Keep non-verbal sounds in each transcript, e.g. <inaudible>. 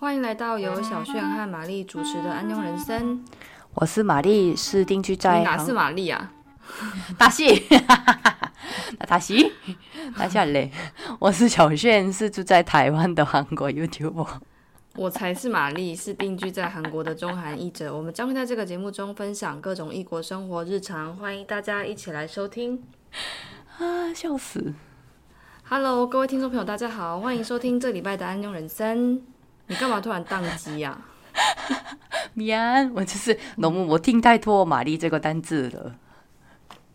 欢迎来到由小炫和玛丽主持的《安庸人生》。我是玛丽，是定居在你哪是玛丽啊？<laughs> 大西，<laughs> 大西，大下嘞。我是小炫，是住在台湾的韩国 YouTube。我才是玛丽，是定居在韩国的中韩译者。我们将会在这个节目中分享各种异国生活日常，欢迎大家一起来收听。啊，笑死！Hello，各位听众朋友，大家好，欢迎收听这礼拜的《安庸人生》。你干嘛突然宕机呀？<laughs> 米安，我就是农木，我听太多“玛丽”这个单字了。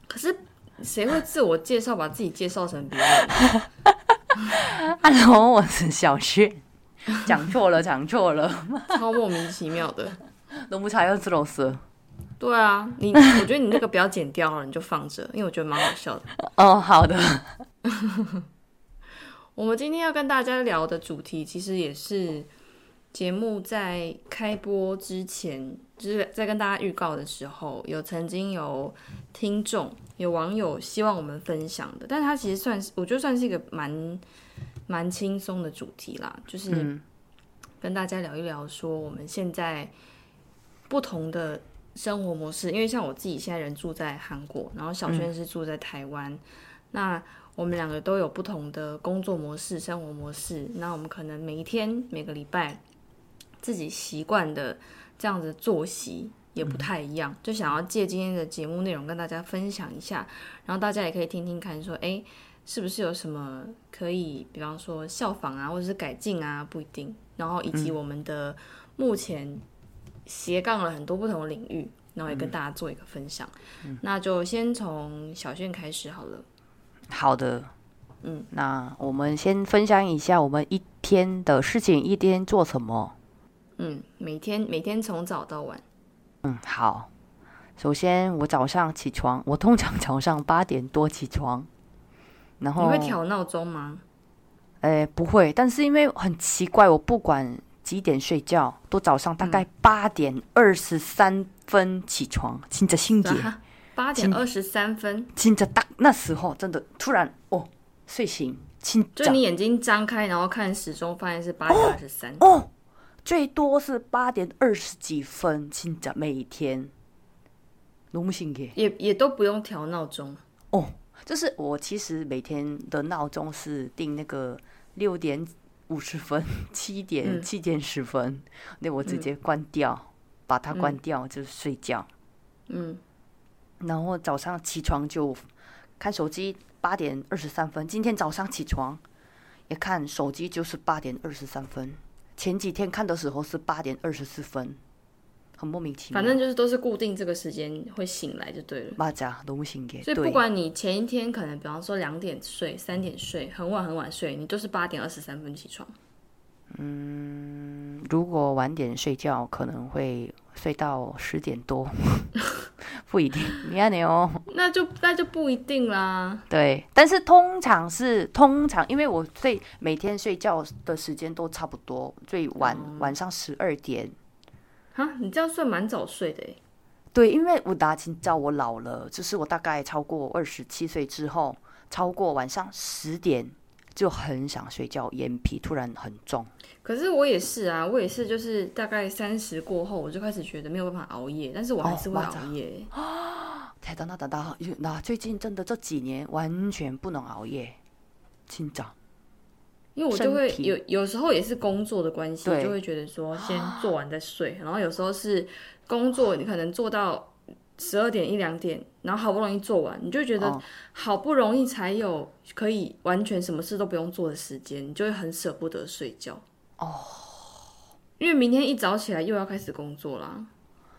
可是谁会自我介绍，把自己介绍成别人？<laughs> Hello，我是小薛，讲错了，讲错了，超莫名其妙的。<laughs> 农木茶要吃种词。对啊，你我觉得你那个不要剪掉了，你就放着，因为我觉得蛮好笑的。哦，好的。我们今天要跟大家聊的主题，其实也是。节目在开播之前，就是在跟大家预告的时候，有曾经有听众、有网友希望我们分享的，但是它其实算是，我觉得算是一个蛮蛮轻松的主题啦，就是嗯跟大家聊一聊，说我们现在不同的生活模式，因为像我自己现在人住在韩国，然后小轩是住在台湾，那我们两个都有不同的工作模式、生活模式。那我们可能每一天、每个礼拜自己习惯的这样子作息也不太一样，就想要借今天的节目内容跟大家分享一下，然后大家也可以听听看，说哎，诶是不是有什么可以，比方说效仿啊，或者是改进啊，不一定。然后以及我们的目前斜杠了很多不同的领域，然后也跟大家做一个分享。那就先从小炫开始好了。好的，嗯，那我们先分享一下我们一天的事情，一天做什么。嗯，每天每天从早到晚。嗯，好，首先我早上起床，我通常早上 <laughs> 八点多起床，然后你会调闹钟吗？诶，不会，但是因为很奇怪，我不管几点睡觉，都早上大概八点二十三分起床。亲着心姐，八点二十三分亲着大，那时候真的突然哦，睡醒亲，就你眼睛张开，然后看，始终发现是八点二十三。哦最多是八点二十几分，现在每天。拢醒嘅，也也都不用调闹钟。哦，就是我其实每天的闹钟是定那个六点五十分、七点七点十分。那我直接关掉，把它关掉，就是睡觉。嗯，然后早上起床就看手机，八点二十三分。今天早上起床一看手机，就是八点二十三分。前几天看的时候是八点二十四分，很莫名其妙。反正就是都是固定这个时间会醒来就对了。 맞아너무신기해。所以不对管你前一天可能，比方说两点睡、三点睡，很晚很晚睡，你都是八点二十三分起床。 嗯如果晚点睡觉可能会睡到十点多。<laughs> 不一定你看你哦那就那就不一定啦。对但是通常是通常因为我睡每天睡觉的时间都差不多最晚晚上十二点。你这样算蛮早睡的对因为我大清早我老了就是我大概超过二十七岁之后超过晚上十点就很想睡觉，眼皮突然很重。可是我也是啊，我也是，就是大概三十过后，我就开始觉得没有办法熬夜，但是我还是会熬夜。太大那大大，那最近真的这几年完全不能熬夜，紧张。因为我就会有有时候也是工作的关系，对就会觉得说先做完再睡，然后有时候是工作，你可能做到十二点一两点，然后好不容易做完，你就觉得哦好不容易才有可以完全什么事都不用做的时间，你就会很舍不得睡觉。哦，因为明天一早起来又要开始工作啦。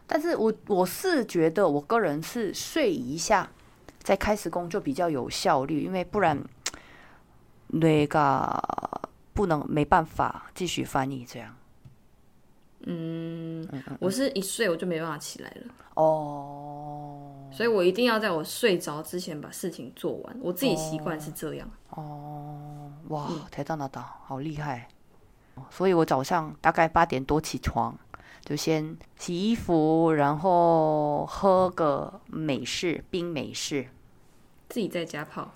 但是我我是觉得我个人是睡一下再开始工作比较有效率，因为不然那个不能没办法继续翻译这样。嗯，我是一睡我就没办法起来了。哦，所以我一定要在我睡着之前把事情做完。我自己习惯是这样。哦，哇，太大了，大，好厉害。所以我早上大概八点多起床，就先洗衣服，然后喝个美式冰美式，自己在家泡。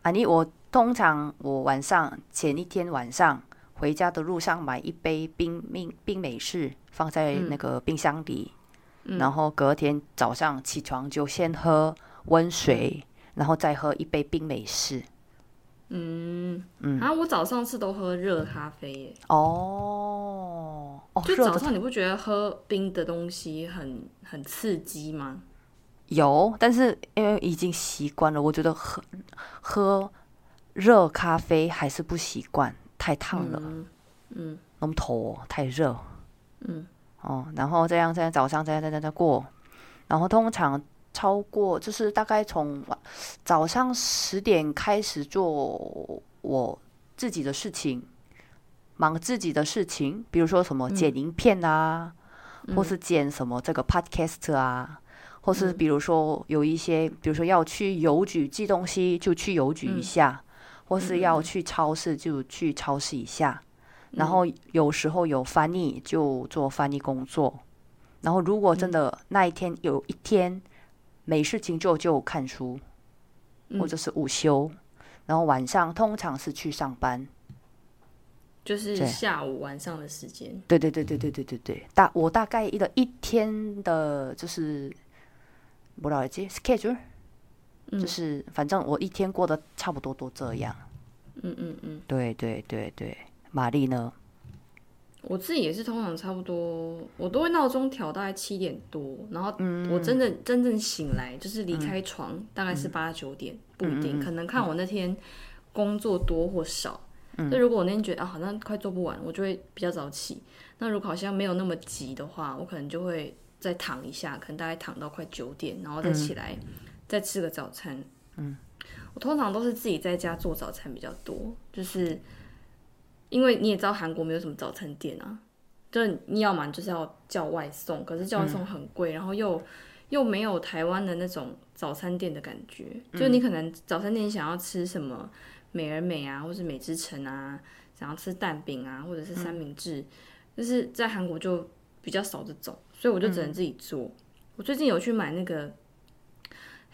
啊，你我通常我晚上前一天晚上回家的路上买一杯冰冰冰美式，放在那个冰箱里，然后隔天早上起床就先喝温水，然后再喝一杯冰美式。嗯嗯，啊，我早上是都喝热咖啡耶。哦，哦，就早上你不觉得喝冰的东西很很刺激吗？有，但是因为已经习惯了，我觉得喝喝热咖啡还是不习惯，太烫了，嗯那么头太热。嗯，哦，然后这样这样早上这样这样这样过，然后通常超过就是大概从早上十点开始做我自己的事情，忙自己的事情，比如说什么剪影片啊，或是剪什么这个 podcast 啊，或是比如说有一些，比如说要去邮局寄东西，就去邮局一下，或是要去超市就去超市一下。然后有时候有翻译就做翻译工作，然后如果真的那一天有一天没事情做就看书，或者是午休，然后晚上通常是去上班。就是下午晚上的时间。对对对对对对对对，大我大概一个一天的就是不知道记就是反正我一天过得差不多都这样。嗯嗯嗯，对对对对，玛丽呢？我自己也是通常差不多，我都会闹钟调大概七点多，然后我真的真正醒来就是离开床大概是八九点，不一定，可能看我那天工作多或少。就如果我那天觉得啊好像快做不完，我就会比较早起。那如果好像没有那么急的话，我可能就会再躺一下，可能大概躺到快九点，然后再起来、再吃个早餐。嗯，我通常都是自己在家做早餐比较多，就是因为你也知道韩国没有什么早餐店啊，就是你要么就是要叫外送，可是叫外送很贵，然后又又没有台湾的那种早餐店的感觉，就你可能早餐店想要吃什么美而美啊，或是美之城啊，想要吃蛋饼啊，或者是三明治，就是在韩国就比较少这种，所以我就只能自己做。我最近有去买那个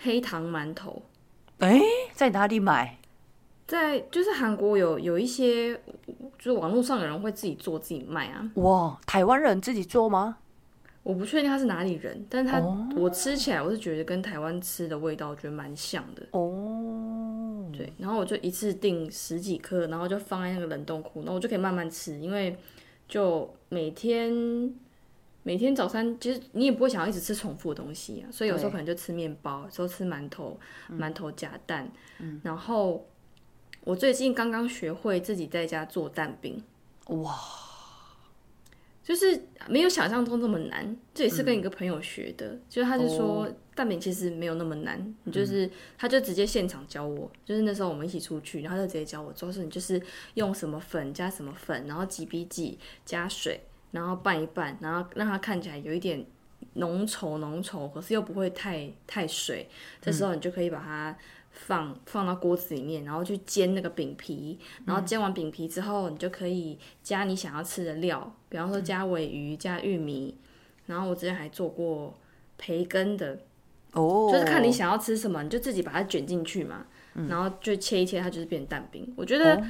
黑糖馒头，在哪里买？在就是韩国有有一些，就是网络上有人会自己做自己卖啊。哇，台湾人自己做吗？我不确定他是哪里人，但是他、我吃起来我是觉得跟台湾吃的味道我觉得蛮像的。哦，对，然后我就一次订十几颗，然后就放在那个冷冻库，然后我就可以慢慢吃，因为就每天每天早餐其实你也不会想要一直吃重复的东西啊，所以有时候可能就吃面包，有时候吃馒头，馒头夹蛋，然后我最近刚刚学会自己在家做蛋饼，哇，就是没有想象中这么难，这也是跟一个朋友学的，就是他就说蛋饼其实没有那么难，你就是他就直接现场教我，就是那时候我们一起出去，然后他就直接教我，主要是你就是用什么粉加什么粉，然后挤比挤加水，然后拌一拌，然后让它看起来有一点浓稠浓稠，可是又不会太太水，这时候你就可以把它。放放到锅子里面，然后去煎那个饼皮，然后煎完饼皮之后，你就可以加你想要吃的料，比方说加尾鱼、加玉米，然后我之前还做过培根的，哦，就是看你想要吃什么，你就自己把它卷进去嘛，然后就切一切，它就是变蛋饼。我觉得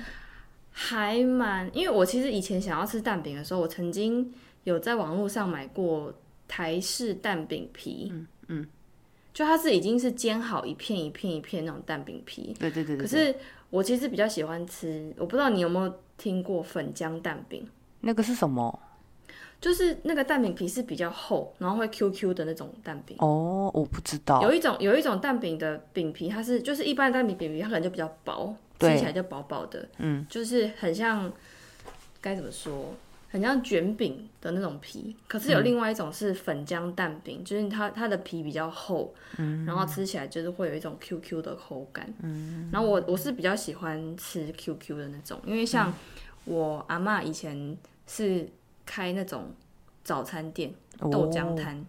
还蛮，因为我其实以前想要吃蛋饼的时候，我曾经有在网络上买过台式蛋饼皮，嗯嗯，就它是已经是煎好一片一片一片那种蛋饼皮，对对对对，可是我其实比较喜欢吃，我不知道你有没有听过粉浆蛋饼。那个是什么？就是那个蛋饼皮是比较厚，然后会 QQ 的那种蛋饼。哦，我不知道。有一种有一种蛋饼的饼皮，它是就是一般的蛋饼饼皮，它可能就比较薄，对吃起来就薄薄的，嗯，就是很像该怎么说，很像卷饼的那种皮。可是有另外一种是粉浆蛋饼，就是它它的皮比较厚，嗯，然后吃起来就是会有一种 QQ 的口感，嗯。然后我我是比较喜欢吃 QQ 的那种，因为像我阿妈以前是开那种早餐店豆浆摊，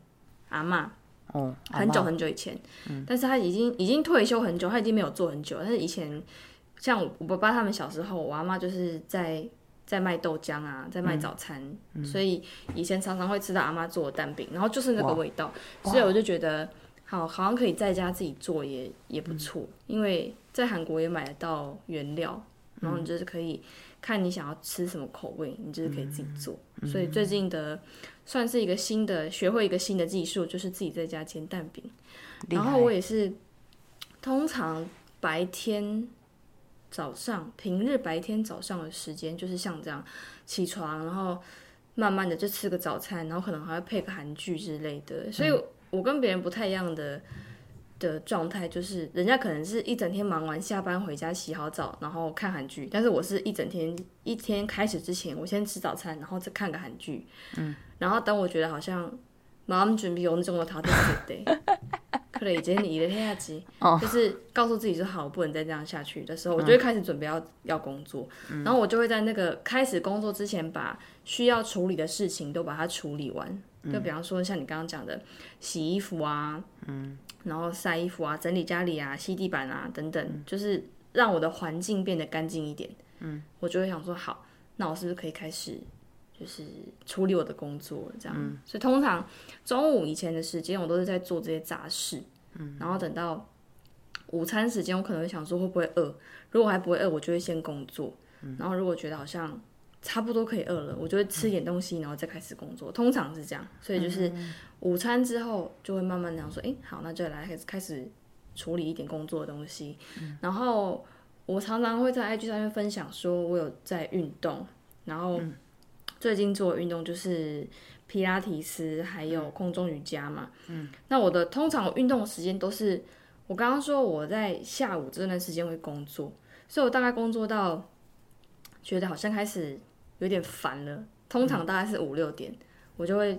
阿妈。哦，很久很久以前，但是他已经已经退休很久，他已经没有做很久。但是以前像我爸爸他们小时候，我阿妈就是在在卖豆浆啊，在卖早餐，所以以前常常会吃到阿妈做的蛋饼，然后就是那个味道，所以我就觉得好好像可以在家自己做也也不错，因为在韩国也买得到原料，然后你就是可以看你想要吃什么口味，你就是可以自己做。所以最近的算是一个新的，学会一个新的技术，就是自己在家煎蛋饼。然后我也是，通常白天早上平日白天早上的时间，就是像这样起床，然后慢慢的就吃个早餐，然后可能还会配个韩剧之类的。所以我跟别人不太一样的的状态，就是人家可能是一整天忙完下班回家洗好澡，然后看韩剧，但是我是一整天一天开始之前，我先吃早餐，然后再看个韩剧，嗯，然后当我觉得好像马上准备用这种他对对对。<laughs> 可能已经你的天下机，就是告诉自己说好，不能再这样下去的时候，我就会开始准备要要工作，然后我就会在那个开始工作之前，把需要处理的事情都把它处理完。就比方说像你刚刚讲的洗衣服啊，嗯，然后晒衣服啊，整理家里啊，吸地板啊等等，就是让我的环境变得干净一点。嗯，我就会想说好，那我是不是可以开始？就是处理我的工作这样，所以通常中午以前的时间我都是在做这些杂事，嗯，然后等到午餐时间，我可能会想说会不会饿，如果还不会饿，我就会先工作，嗯。然后如果觉得好像差不多可以饿了，我就会吃点东西，然后再开始工作，通常是这样，所以就是午餐之后就会慢慢讲说，哎，好，那就来开始开始处理一点工作的东西，然后我常常会在 IG 上面分享说我有在运动，然后。最近做的运动就是皮拉提斯，还有空中瑜伽嘛。嗯，那我的通常我运动的时间都是，我刚刚说我在下午这段时间会工作，所以我大概工作到觉得好像开始有点烦了。通常大概是五六点，我就会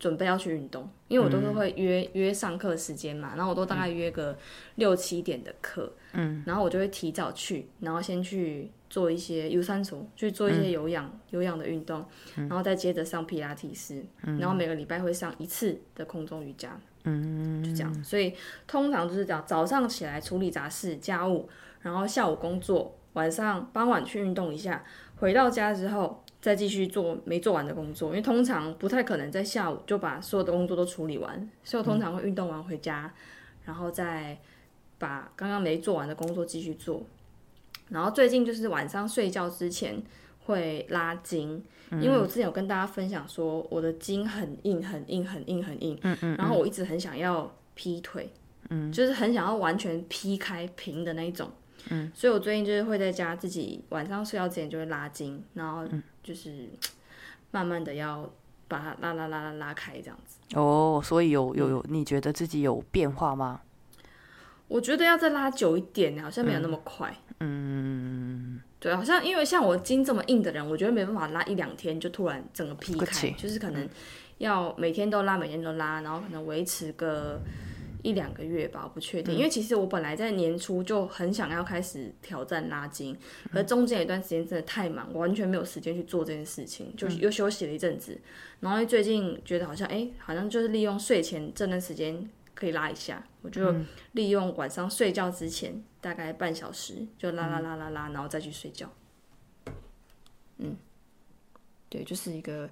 准备要去运动，因为我都是会约约上课时间嘛，然后我都大概约个六七点的课，嗯，然后我就会提早去，然后先去。做一些有酸素，去做一些有氧有氧的运动，然后再接着上皮拉提斯，然后每个礼拜会上一次的空中瑜伽，嗯，就这样。所以通常就是讲早上起来处理杂事家务，然后下午工作，晚上傍晚去运动一下，回到家之后再继续做没做完的工作，因为通常不太可能在下午就把所有的工作都处理完，所以我通常会运动完回家，然后再把刚刚没做完的工作继续做。然后最近就是晚上睡觉之前会拉筋，因为我之前有跟大家分享说我的筋很硬很硬很硬很硬，嗯嗯，然后我一直很想要劈腿，嗯，就是很想要完全劈开平的那一种，嗯，所以我最近就是会在家自己晚上睡觉之前就会拉筋，然后就是 <tsk> 慢慢的要把它拉拉拉拉拉开这样子。哦，所以有有有，你觉得自己有变化吗？我觉得要再拉久一点，好像没有那么快。嗯，对，好像因为像我筋这么硬的人，我觉得没办法拉一两天就突然整个劈开，就是可能要每天都拉，每天都拉，然后可能维持个一两个月吧，我不确定。因为其实我本来在年初就很想要开始挑战拉筋，可中间有一段时间真的太忙，完全没有时间去做这件事情，就又休息了一阵子。然后最近觉得好像，哎，好像就是利用睡前这段时间。可以拉一下，我就利用晚上睡觉之前大概半小时，就拉拉拉拉拉，然后再去睡觉。嗯，对，就是一个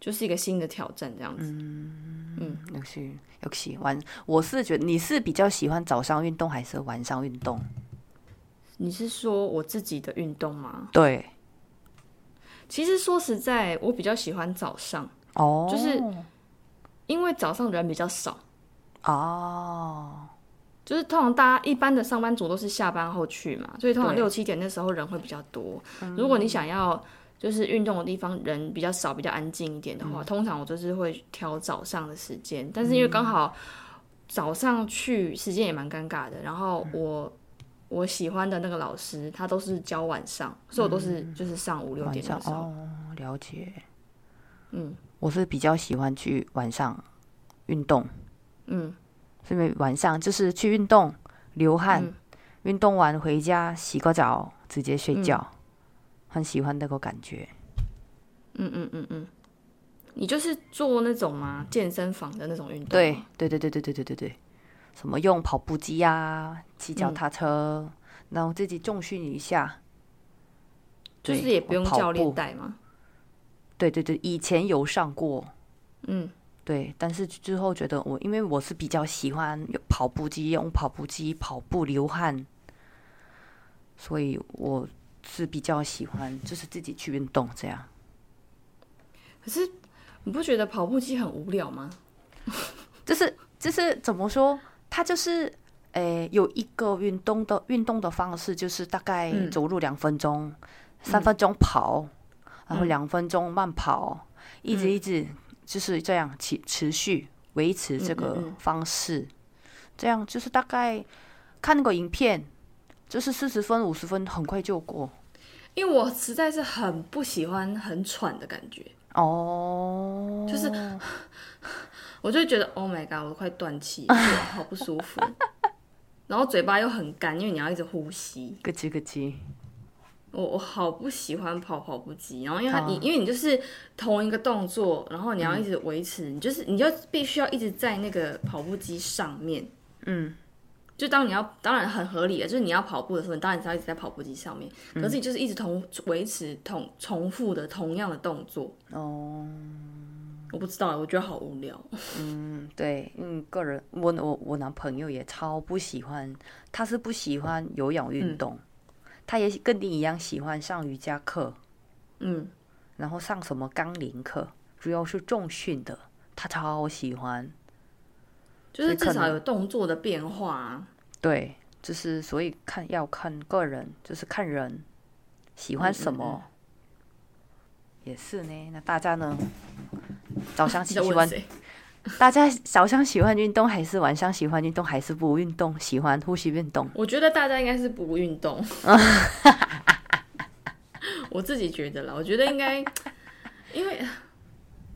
就是一个新的挑战这样子。嗯嗯，有趣有喜欢，我是觉得你是比较喜欢早上运动还是晚上运动？你是说我自己的运动吗？对。其实说实在，我比较喜欢早上哦，就是因为早上人比较少。哦，就是通常大家一般的上班族都是下班后去嘛，所以通常六七点那时候人会比较多。如果你想要就是运动的地方人比较少、比较安静一点的话，通常我就是会挑早上的时间。但是因为刚好早上去时间也蛮尴尬的，然后我我喜欢的那个老师他都是教晚上，所以我都是就是上午六点的时候。哦，了解。嗯，我是比较喜欢去晚上运动。嗯，因为晚上就是去运动，流汗，运动完回家洗个澡，直接睡觉，很喜欢那个感觉。嗯嗯嗯嗯，你就是做那种吗？健身房的那种运动？对对对对对对对对对，什么用跑步机啊，骑脚踏车，然后自己重训一下，就是也不用教练带吗？对对对，以前有上过，嗯。对，但是之后觉得我，因为我是比较喜欢跑步机，用跑步机跑步流汗，所以我是比较喜欢就是自己去运动这样。可是你不觉得跑步机很无聊吗？<laughs> 就是就是怎么说，它就是诶、有一个运动的运动的方式，就是大概嗯走路两分钟，三分钟跑，然后嗯两分钟慢跑，一直嗯一直就是这样持持续维持这嗯个方式，这样就是大概看那个影片，就是四十分五十分很快就过。因为我实在是很不喜欢很喘的感觉，哦，就 <laughs> 是我就会觉得 Oh my god，我都快断气了，好不舒服。<laughs> 然后嘴巴又很干，因为你要一直呼吸。咯叽咯叽，我我好不喜欢跑跑步机，然后因为它、你啊。因为你就是同一个动作，然后你要一直维持，你就是你就必须要一直在那个跑步机上面。嗯，就当你要当然很合理的，就是你要跑步的时候，你当然是要一直在跑步机上面，可是你就是一直同维持同重复的同样的动作。哦。我不知道，我觉得好无聊。<laughs> 嗯，对，嗯，个人，我我我男朋友也超不喜欢，他是不喜欢有氧运动，他也跟你一样喜欢上瑜伽课，嗯，然后上什么杠铃课，主要是重训的，他超喜欢。就是至少有动作的变化、啊。对，就是所以看要看个人，就是看人喜欢什么。也是呢，那大家呢？早上喜喜欢谁？<laughs> 大家早上喜欢运动还是晚上喜欢运动还是不运动？喜欢呼吸运动？我觉得大家应该是不运动。<laughs> 我自己觉得啦，我觉得应该，因为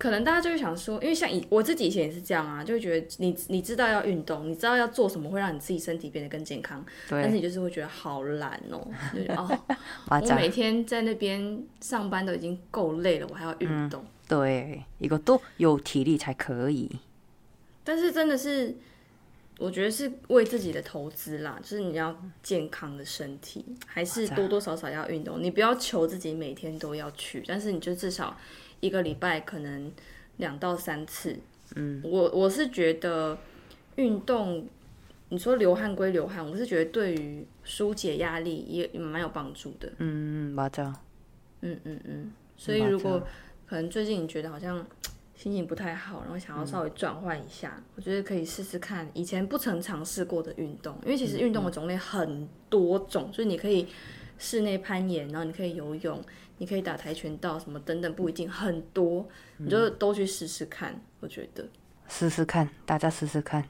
可能大家就会想说，因为像以我自己以前也是这样啊，就会觉得你你知道要运动，你知道要做什么会让你自己身体变得更健康，但是，你就是会觉得好懒哦、就是哦，<laughs> 我每天在那边上班都已经够累了，我还要运动。对，一个都有体力才可以。但是真的是，我觉得是为自己的投资啦，就是你要健康的身体，还是多多少少要运动。你不要求自己每天都要去，但是你就至少一个礼拜可能两到三次。嗯，我我是觉得运动，你说流汗归流汗，我是觉得对于疏解压力也也蛮有帮助的。嗯，맞 아。 嗯嗯嗯，所以如果可能最近你觉得好像心情不太好，然后想要稍微转换一下，我觉得可以试试看以前不曾尝试过的运动，因为其实运动的种类很多种，就是你可以室内攀岩，然后你可以游泳，你可以打跆拳道什么等等，不一定很多，你就都去试试看，我觉得试试看，大家试试看，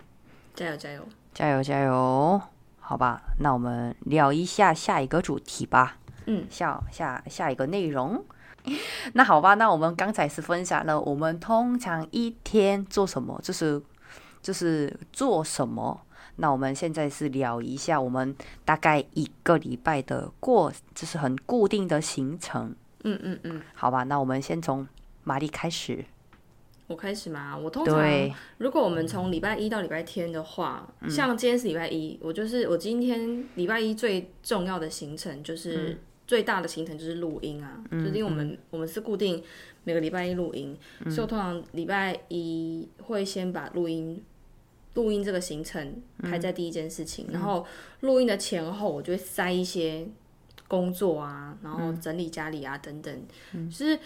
加油加油！加油加油！好吧，那我们聊一下下一个主题吧。嗯，下下下一个内容。<laughs> 那好吧，那我们刚才是分享了我们通常一天做什么，就是就是做什么。那我们现在是聊一下我们大概一个礼拜的过，就是很固定的行程。嗯嗯嗯，好吧，那我们先从玛丽开始。我开始嘛，我通常，如果我们从礼拜一到礼拜天的话，像今天是礼拜一，我就是我今天礼拜一最重要的行程就是、最大的行程就是录音啊，就是因为我们、我们是固定每个礼拜一录音，所以我通常礼拜一会先把录音。录音这个行程排在第一件事情，然后录音的前后，我就会塞一些工作啊，然后整理家里啊等等，就是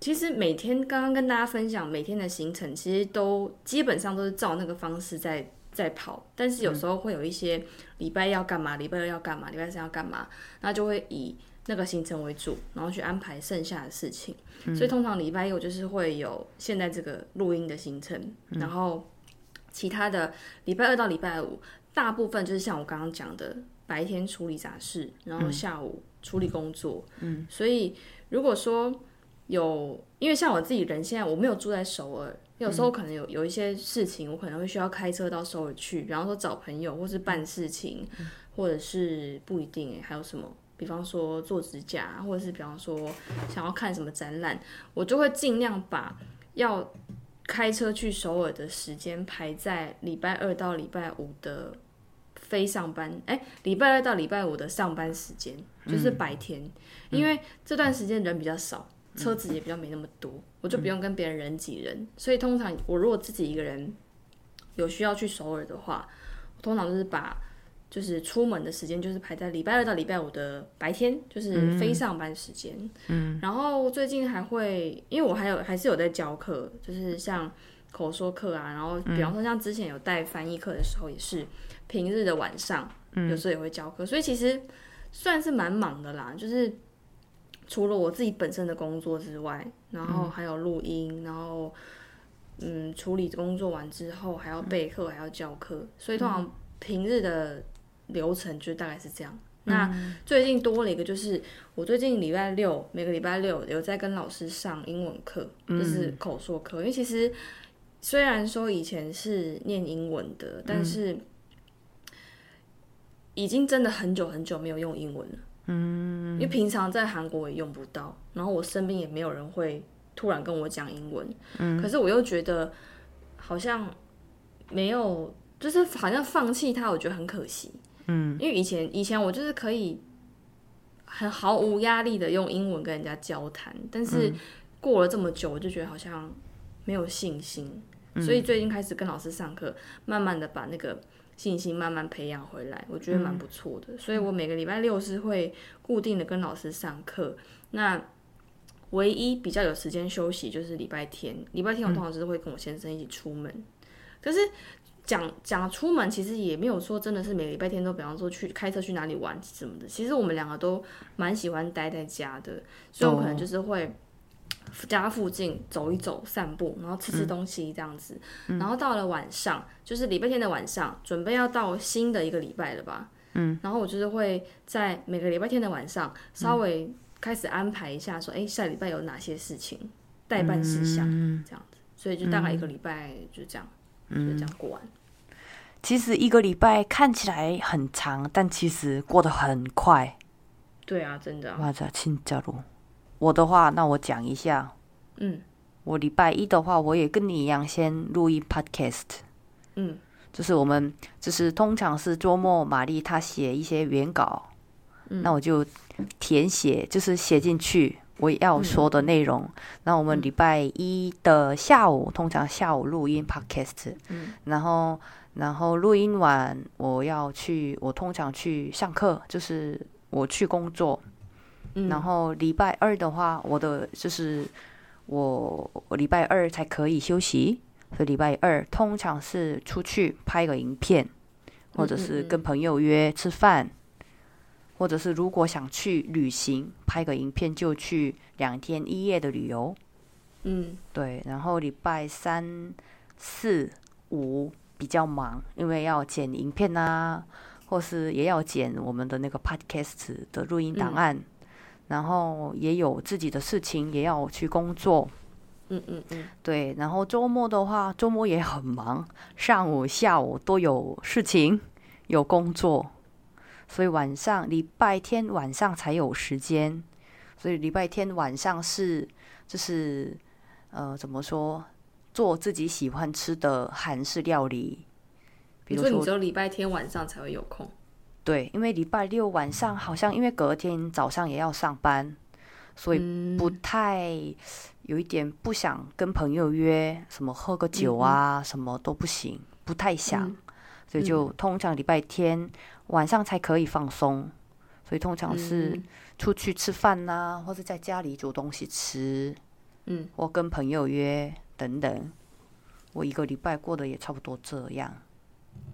其实每天刚刚跟大家分享每天的行程，其实都基本上都是照那个方式在在跑，但是有时候会有一些礼拜要干嘛，礼拜二要干嘛，礼拜三要干嘛，那就会以那个行程为主，然后去安排剩下的事情。所以通常礼拜一我就是会有现在这个录音的行程，然后其他的礼拜二到礼拜五，大部分就是像我刚刚讲的，白天处理杂事，然后下午处理工作。嗯，所以如果说有，因为像我自己人现在我没有住在首尔，有时候可能有有一些事情，我可能会需要开车到首尔去，比方说找朋友或是办事情，或者是不一定诶，还有什么？比方说做指甲，或者是比方说想要看什么展览，我就会尽量把要开车去首尔的时间排在礼拜二到礼拜五的非上班，哎、礼拜二到礼拜五的上班时间，就是白天，因为这段时间人比较少，车子也比较没那么多，我就不用跟别人人挤人，所以通常我如果自己一个人有需要去首尔的话，我通常就是把就是出门的时间就是排在礼拜二到礼拜五的白天，就是非上班时间。嗯，然后最近还会，因为我还有还是有在教课，就是像口说课啊，然后比方说像之前有带翻译课的时候，也是平日的晚上，有时候也会教课，所以其实算是蛮忙的啦。就是除了我自己本身的工作之外，然后还有录音，然后嗯处理工作完之后还要备课，还要教课，所以通常平日的。流程就大概是这样。那最近多了一个，就是我最近礼拜六每个礼拜六有在跟老师上英文课，就是口说课。因为其实虽然说以前是念英文的，但是已经真的很久很久没有用英文了。嗯，因为平常在韩国也用不到，然后我身边也没有人会突然跟我讲英文。嗯，可是我又觉得好像没有，就是好像放弃它，我觉得很可惜。嗯，因为以前以前我就是可以很毫无压力的用英文跟人家交谈，但是过了这么久，我就觉得好像没有信心，所以最近开始跟老师上课，慢慢的把那个信心慢慢培养回来，我觉得蛮不错的。所以我每个礼拜六是会固定的跟老师上课，那唯一比较有时间休息就是礼拜天，礼拜天我通常就是会跟我先生一起出门，可是。讲讲出门，其实也没有说真的是每个礼拜天都，比方说去开车去哪里玩什么的。其实我们两个都蛮喜欢待在家的，所以我可能就是会家附近走一走、散步，然后吃吃东西这样子。然后到了晚上，就是礼拜天的晚上，准备要到新的一个礼拜了吧？嗯。然后我就是会在每个礼拜天的晚上，稍微开始安排一下，说，哎，下礼拜有哪些事情代办事项这样子。所以就大概一个礼拜就这样，就这样过完。其实一个礼拜看起来很长，但其实过得很快。对啊，真的。哇塞，亲家如我的话，那我讲一下。嗯。我礼拜一的话，我也跟你一样，先录音 podcast。嗯。就是我们，就是通常是周末，玛丽她写一些原稿，那我就填写，就是写进去我要说的内容。那我们礼拜一的下午，通常下午录音 podcast。嗯。然后。然后录音完，我要去，我通常去上课，就是我去工作。然后礼拜二的话，我的就是我我礼拜二才可以休息，所以礼拜二通常是出去拍个影片，或者是跟朋友约吃饭，或者是如果想去旅行拍个影片，就去两天一夜的旅游。嗯，对。然后礼拜三、四、五。比较忙，因为要剪影片啊，或是也要剪我们的那个 podcast 的录音档案，然后也有自己的事情，也要去工作。嗯嗯嗯，对。然后周末的话，周末也很忙，上午、下午都有事情，有工作，所以晚上礼拜天晚上才有时间。所以礼拜天晚上是就是呃，怎么说？做自己喜欢吃的韩式料理，比如说你只有礼拜天晚上才会有空。对，因为礼拜六晚上好像因为隔天早上也要上班，所以不太有一点不想跟朋友约什么喝个酒啊，什么都不行，不太想，所以就通常礼拜天晚上才可以放松，所以通常是出去吃饭呐，或者在家里煮东西吃，嗯，或跟朋友约。等等，我一个礼拜过得也差不多这样，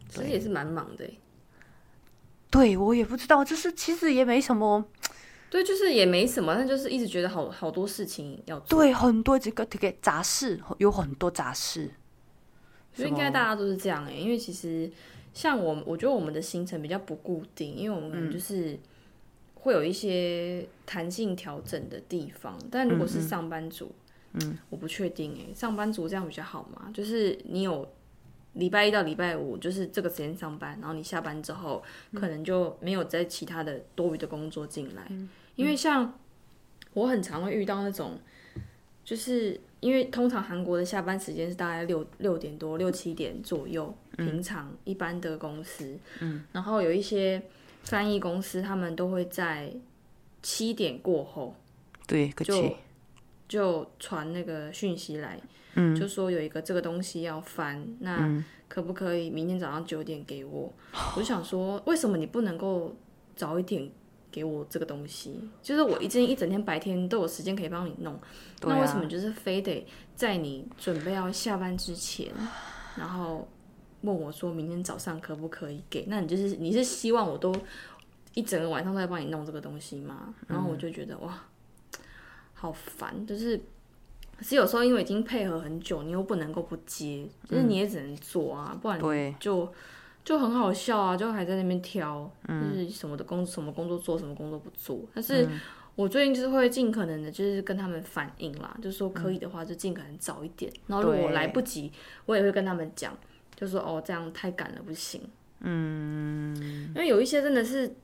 其实也是蛮忙的。对，我也不知道，就是其实也没什么，对，就是也没什么，但就是一直觉得好好多事情要做，对，很多这个这个杂事，有很多杂事。所以应该大家都是这样哎，因为其实像我，我觉得我们的行程比较不固定，因为我们可能就是会有一些弹性调整的地方，但如果是上班族。嗯，我不确定哎，上班族这样比较好吗？就是你有礼拜一到礼拜五，就是这个时间上班，然后你下班之后，可能就没有在其他的多余的工作进来。因为像我很常会遇到那种，就是因为通常韩国的下班时间是大概六六点多、六七点左右，平常一般的公司，嗯，然后有一些翻译公司，他们都会在七点过后，对，就。就传那个讯息来，嗯就说有一个这个东西要翻，那可不可以明天早上九点给我？<laughs> 我就想说，为什么你不能够早一点给我这个东西？就是我一整一整天白天都有时间可以帮你弄，啊那为什么就是非得在你准备要下班之前，然后问我说明天早上可不可以给？那你就是你是希望我都一整个晚上都在帮你弄这个东西吗？然后我就觉得、哇，好烦，就是。可是有时候因为已经配合很久，你又不能够不接，就是你也只能做啊，不然对，就就很好笑啊，就还在那边挑，就是什么的工什么工作做，什么工作不做。但是我最近就是会尽可能的，就是跟他们反映啦，就是说可以的话就尽可能早一点。然后如果我来不及，我也会跟他们讲，就说哦这样太赶了不行。嗯，因为有一些真的是，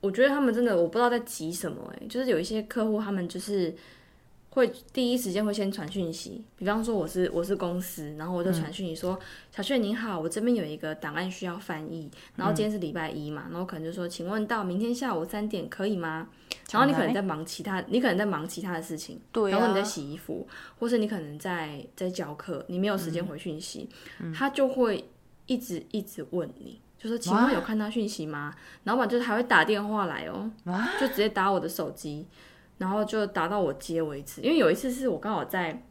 我觉得他们真的我不知道在急什么哎、就是有一些客户他们就是。会第一时间会先传讯息，比方说我是我是公司，然后我就传讯息说，小雀您好，我这边有一个档案需要翻译，然后今天是礼拜一嘛，然后可能就说，请问到明天下午三点可以吗？然后你可能在忙其他，你可能在忙其他的事情，对然后你在啊，洗衣服，或是你可能在在教课，你没有时嗯。间回讯息，他就会一直一直问你，就说请问有看到讯息吗？老板就是还会打电话来哦，就直接打我的手机，然后就打到我接为止。因为有一次是我刚好在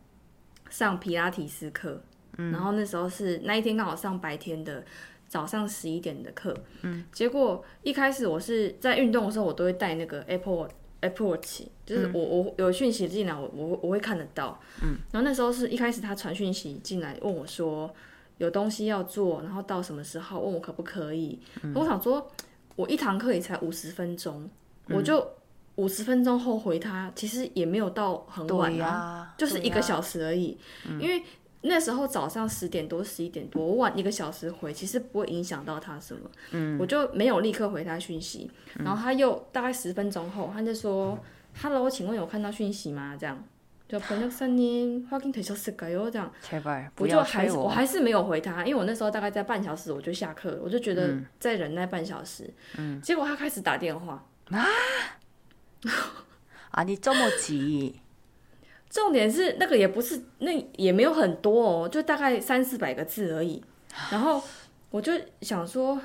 上皮拉提斯课，嗯。然后那时候是那一天刚好上白天的。早上十一点的课，嗯，结果一开始我是在运动的时候，我都会带那个 Apple Apple Watch，就是嗯。我我有讯息进来，我我我会看得到，嗯，然后那时候是一开始他传讯息进来问我说有东西要做，然后到什么时候问我可不可以，嗯。我想说我一堂课也才五十分钟，嗯。我就五十分钟后回他，其实也没有到很晚啊，就是一个小时而已。因为那时候早上十点多、十一点多，我晚一个小时回，其实不会影响到他什么。嗯，我就没有立刻回他讯息。然后他又大概十分钟后，他就说：“Hello，请问有看到讯息吗？”这样就可能三年花更退休四个哟，这样。我就还是我还是没有回他，因为我那时候大概在半小时，我就下课了，我就觉得再忍耐半小时。嗯，结果他开始打电话啊。<laughs> 你这么急，重点是那个也不是，那也没有很多哦，就大概三四百个字而已。然后我就想说，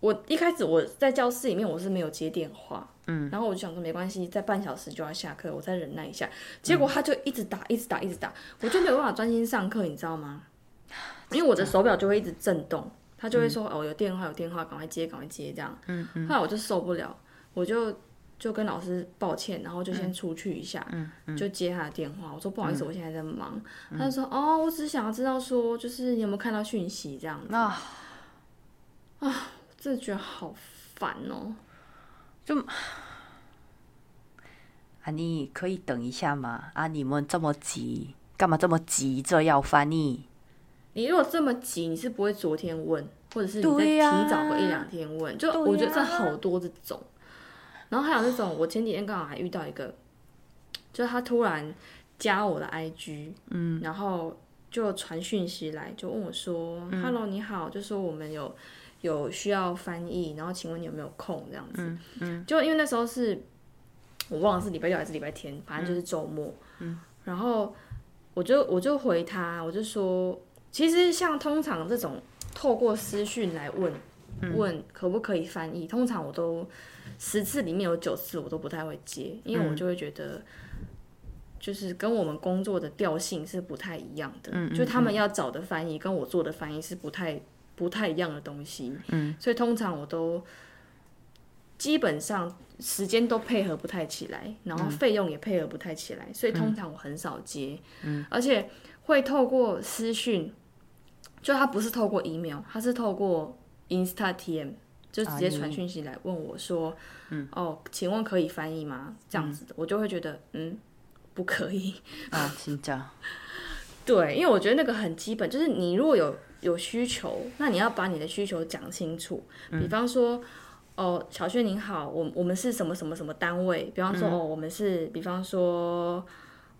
我一开始我在教室里面我是没有接电话，嗯，然后我就想说没关系，在半小时就要下课，我再忍耐一下。结果他就一直打，一直打，一直打，我就没有办法专心上课，你知道吗？因为我的手表就会一直震动，他就会说、哦有电话有电话，赶快接赶快接这样。嗯嗯。后来我就受不了，我就就跟老师抱歉，然后就先出去一下，就接他的电话。我说不好意思，我现在在忙。他就说哦，我只是想要知道说，就是你有没有看到讯息这样子。啊真的觉得好烦哦。就啊，你可以等一下吗？啊，你们这么急，干嘛这么急着要翻译？你如果这么急，你是不会昨天问，或者是你再提早个一两天问。就我觉得这好多这种，然后还有那种，我前几天刚好还遇到一个，就是他突然加我的 IG，嗯，然后就传讯息来，就问我说、h 嗯。E l l o 你好，就说我们有有需要翻译，然后请问你有没有空？这样子，嗯，就因为那时候是我忘了是礼拜六还是礼拜天，反正就是周末，嗯，然后我就我就回他，我就说。其实像通常这种透过私讯来问、问可不可以翻译，通常我都十次里面有九次我都不太会接，因为我就会觉得。就是跟我们工作的调性是不太一样的，就他们要找的翻译跟我做的翻译是不太不太一样的东西，嗯，所以通常我都基本上时间都配合不太起来，然后费用也配合不太起来，所以通常我很少接，嗯，而且会透过私讯，就他不是透过 email，他是透过 Insta TM，就直接传讯息来问我说，嗯，哦，请问可以翻译吗？这样子的，我就会觉得，嗯，不可以。<laughs> 啊，진 짜。 <laughs> 对，因为我觉得那个很基本，就是你如果有有需求，那你要把你的需求讲清楚。比方说，哦，小轩您好，我我们是什么什么什么单位？比方说，哦，我们是，比方说，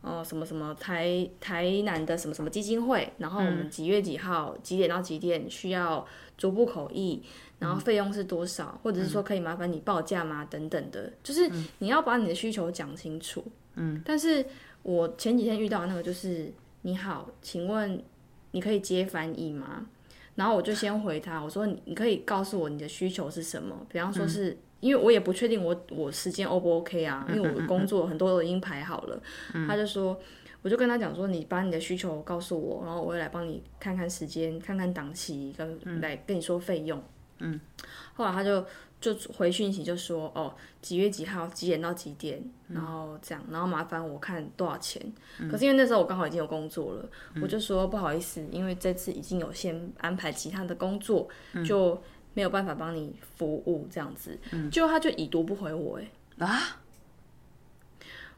哦什么什么台台南的什么什么基金会，然后我们几月几号几点到几点需要逐步口译，然后费用是多少，或者是说可以麻烦你报价吗？等等的，就是你要把你的需求讲清楚。嗯，但是我前几天遇到那个就是你好，请问你可以接翻译吗？然后我就先回他，我说你你可以告诉我你的需求是什么，比方说是因为我也不确定我我时间 O 不 OK 啊，因为我的 <laughs> 工作很多都已经排好了。他就说，我就跟他讲说，你把你的需求告诉我，然后我会来帮你看看时间，看看档期，跟来跟你说费用。嗯，后来他就。就回讯息就说哦几月几号几点到几点，然后这样，然后麻烦我看多少钱。可是因为那时候我刚好已经有工作了，我就说不好意思，因为这次已经有先安排其他的工作，就没有办法帮你服务这样子。就他就已读不回我，哎啊，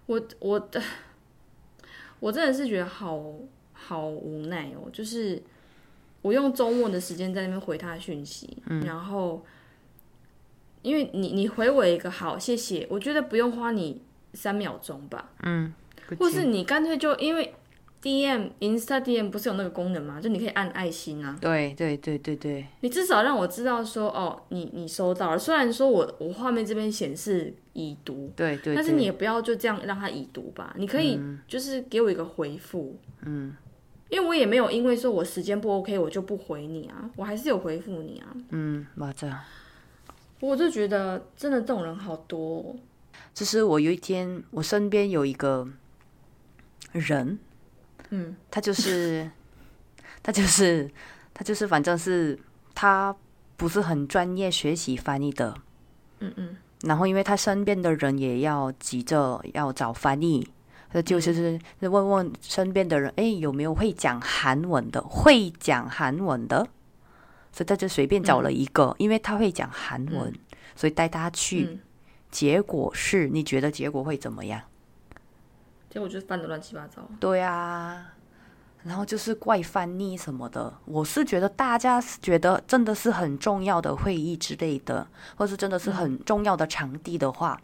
我我的我真的是觉得好好无奈哦，就是我用周末的时间在那边回他的讯息，然后。因为你你回我一个好谢谢，我觉得不用花你三秒钟吧，嗯，或是你干脆就因为 D M Insta D M 不是有那个功能吗？就你可以按爱心啊，对对对对对，你至少让我知道说哦，你你收到了，虽然说我我画面这边显示已读，对对，但是你也不要就这样让它已读吧，你可以就是给我一个回复，嗯，因为我也没有因为说我时间不 OK 我就不回你啊，我还是有回复你啊，嗯，马上。我就觉得真的这种人好多。就是我有一天，我身边有一个人，嗯，他就是他就是他就是，反正是他不是很专业学习翻译的，嗯嗯。然后因为他身边的人也要急着要找翻译，他就是问问身边的人，哎，有没有会讲韩文的？会讲韩文的？所以他就随便找了一个，因为他会讲韩文，所以带他去。结果是，你觉得结果会怎么样？结果就是翻的乱七八糟。对啊，然后就是怪翻译什么的。我是觉得大家是觉得真的是很重要的会议之类的，或是真的是很重要的场地的话，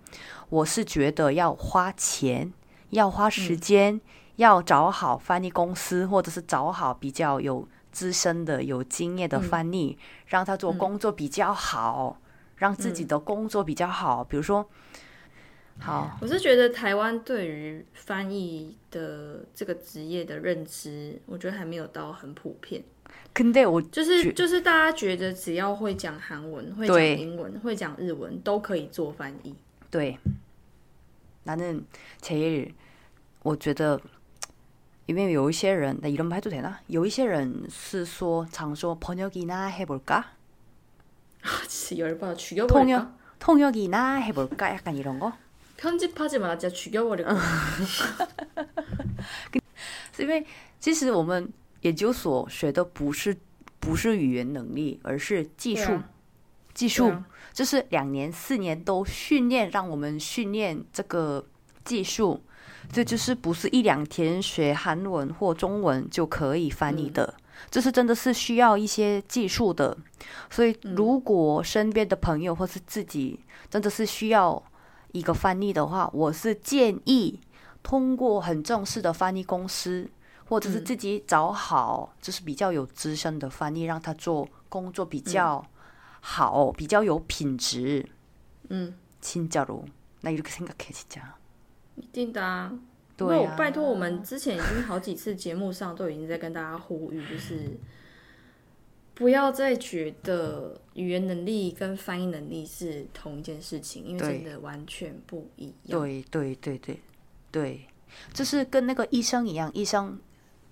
我是觉得要花钱，要花时间，要找好翻译公司，或者是找好比较有。资深的、有经验的翻译，让他做工作比较好，让自己的工作比较好。比如说，好，我是觉得台湾对于翻译的这个职业的认知，我觉得还没有到很普遍。肯定，我就是就是大家觉得只要会讲韩文、会讲英文、会讲日文，都可以做翻译。对， 나는제일我觉得。因为有一些人，那이런말해도되 나？ 有一些人是说常说번역이나해볼 까？ 啊，진짜열받아죽여버릴까통역이나해볼까약간이런 거？ 편집하지마진짜죽여버릴 까？ 是因为其实我们研究所学的不是不是语言能力，而是技术，技术 <laughs> 就是两年四年都训练，让我们训练这个技术。这就是不是一两天学韩文或中文就可以翻译的，这是真的是需要一些技术的。所以，如果身边的朋友或是自己真的是需要一个翻译的话，我是建议通过很正式的翻译公司，或者是自己找好就是比较有资深的翻译，让他做工作比较好，比较有品质。嗯，진짜로나이렇게생각해진짜一定的啊，因为我拜托我们之前已经好几次节目上都已经在跟大家呼吁，就是不要再觉得语言能力跟翻译能力是同一件事情，因为真的完全不一样。对对对对对，就是跟那个医生一样，医生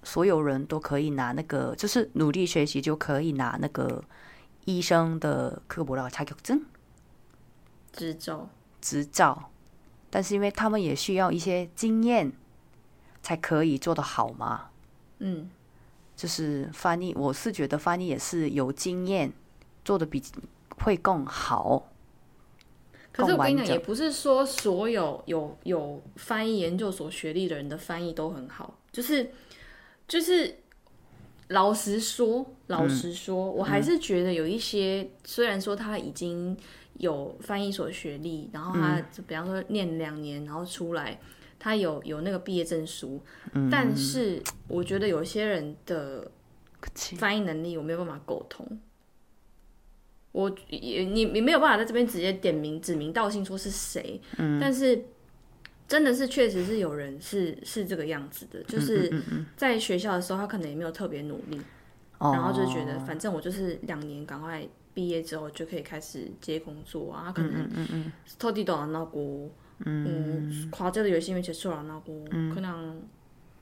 所有人都可以拿那个，就是努力学习就可以拿那个医 生的科博拉查格证执照执照。但是因为他们也需要一些经验，才可以做得好嘛。嗯，就是翻译，我是觉得翻译也是有经验，做的比会更好。可是我跟你讲，也不是说所有有有翻译研究所学历的人的翻译都很好。就是就是老实说，老实说，我还是觉得有一些，虽然说他已经。有翻译所学历，然后他就比方说念两年，然后出来，他有有那个毕业证书，嗯但是我觉得有些人的翻译能力我没有办法沟通。我也你你没有办法在这边直接点名指名道姓说是谁，嗯但是真的是确实是有人是是这个样子的，嗯就是在学校的时候他可能也没有特别努力，哦。然后就觉得反正我就是两年赶快毕业之后就可以开始接工作啊，他可能偷地短那股，嗯，跨这个游戏面结束了那股，可能。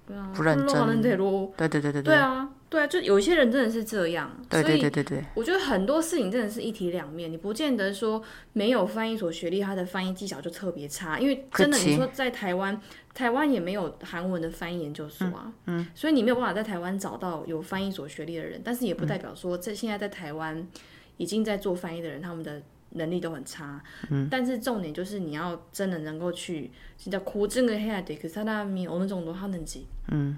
对啊，不认真。可能得咯对对对对。对啊，对啊，就有一些人真的是这样，对所以对对对对，我觉得很多事情真的是一体两面，你不见得说没有翻译所学历，他的翻译技巧就特别差，因为真的可惜你说在台湾，台湾也没有韩文的翻译研究所啊，嗯，所以你没有办法在台湾找到有翻译所学历的人，但是也不代表说在现在在台湾已经在做翻译的人，他们的能力都很差，嗯，但是重点就是你要真的能够去，진짜고증을해야돼그사람이어느정도하는지， 嗯，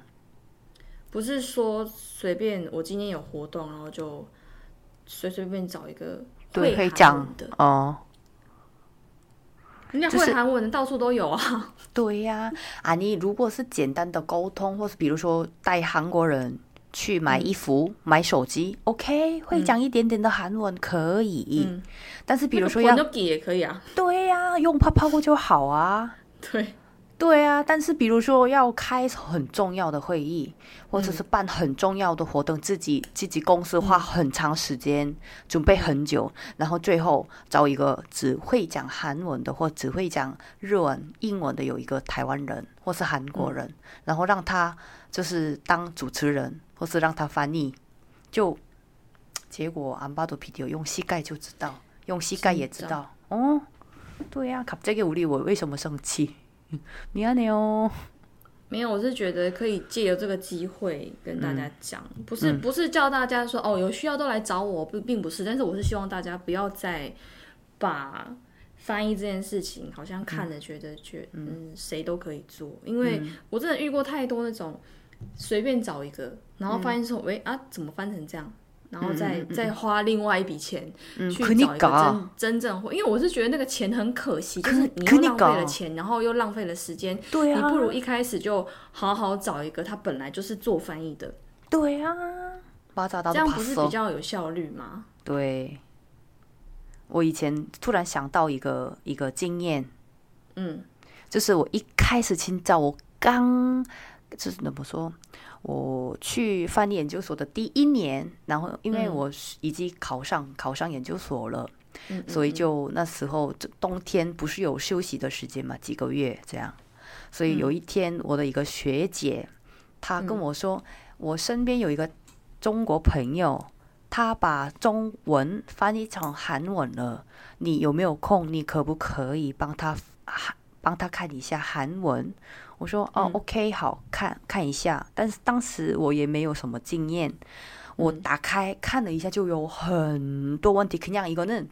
不是说随便我今天有活动，然后就随随便找一个对，可以韩讲文的，哦。人家就是会韩文的到处都有啊。<laughs> 对呀、啊，你如果是简单的沟通，或是比如说带韩国人去买衣服、买手机，OK，会讲一点点的韩文可以。嗯，但是比如说那要个 Ponygi 也可以啊。对呀、用泡泡就好啊。<laughs> 对，对啊，但是比如说要开很重要的会议，或者是办很重要的活动，自己自己公司花很长时间、准备很久，然后最后找一个只会讲韩文的或只会讲日文、英文的有一个台湾人或是韩国人，然后让他就是当主持人，或是让他翻译，就结果安巴多 P D 用膝盖就知道，用膝盖也知진짜 道哦。对呀、갑자기우리我为什么生气？ <laughs> 你啊你哦，没有，我是觉得可以借由这个机会跟大家讲，不是不是叫大家说哦有需要都来找我，不并不是，但是我是希望大家不要再把翻译这件事情好像看了觉得觉嗯。谁都可以做，因为我真的遇过太多那种随便找一个，然后发现说，喂啊怎么翻成这样。然后再再花另外一笔钱去找一个真真正会因为我是觉得那个钱很可惜就是你浪费了钱然后又浪费了时间对啊。你不如一开始就好好找一个他本来就是做翻译的对啊这样不是比较有效率吗？对。我以前突然想到一个一个经验嗯。就是我一开始清找我刚就是怎么说我去翻译研究所的第一年，然后因为嗯我已经考上考上研究所了，嗯，所以嗯就那时候冬天不是有休息的时间嘛，几个月这样。所以有一天，我的一个学姐，她跟我说，我身边有一个中国朋友，他把中文翻译成韩文了，你有没有空？你可不可以帮他韩帮他看一下韩文？我说哦、嗯 o k 好看看一下。但是当时我也没有什么经验，我嗯打开看了一下，就有很多问题。그냥이거는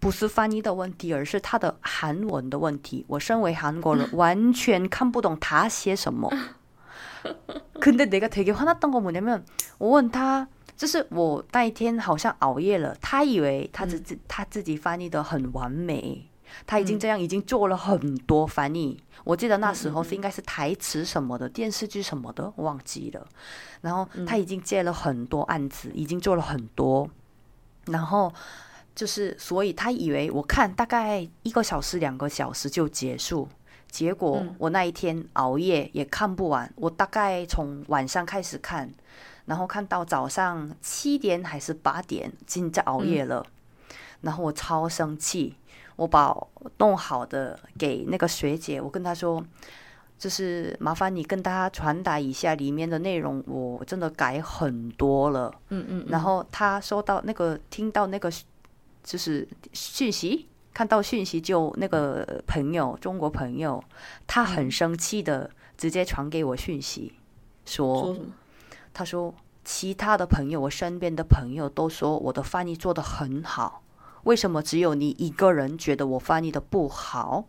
不是翻译的问题，而是他的韩文的问题。我身为韩国人，<laughs> 完全看不懂他写什么。 근데내가되게화났던건뭐냐면我问他，就是我那一天好像熬夜了，他以为他自己、他自己翻译的很完美， 他已经这样已经做了很多翻译。我记得那时候是应该是台词什么的，电视剧什么的，我忘记了。然后他已经接了很多案子，已经做了很多，然后就是所以他以为我看大概一个小时、两个小时就结束。结果嗯我那一天熬夜也看不完，我大概从晚上开始看，然后看到早上七点还是八点，今在熬夜了。然后我超生气，我把弄好的给那个学姐，我跟她说，就是麻烦你跟大家传达一下里面的内容，我真的改很多了。嗯嗯，然后她收到那个听到那个就是讯息。看到讯息就那个朋友，中国朋友，他很生气的直接传给我讯息，说？他说其他的朋友，我身边的朋友都说我的翻译做的很好，为什么只有你一个人觉得我翻译的不好？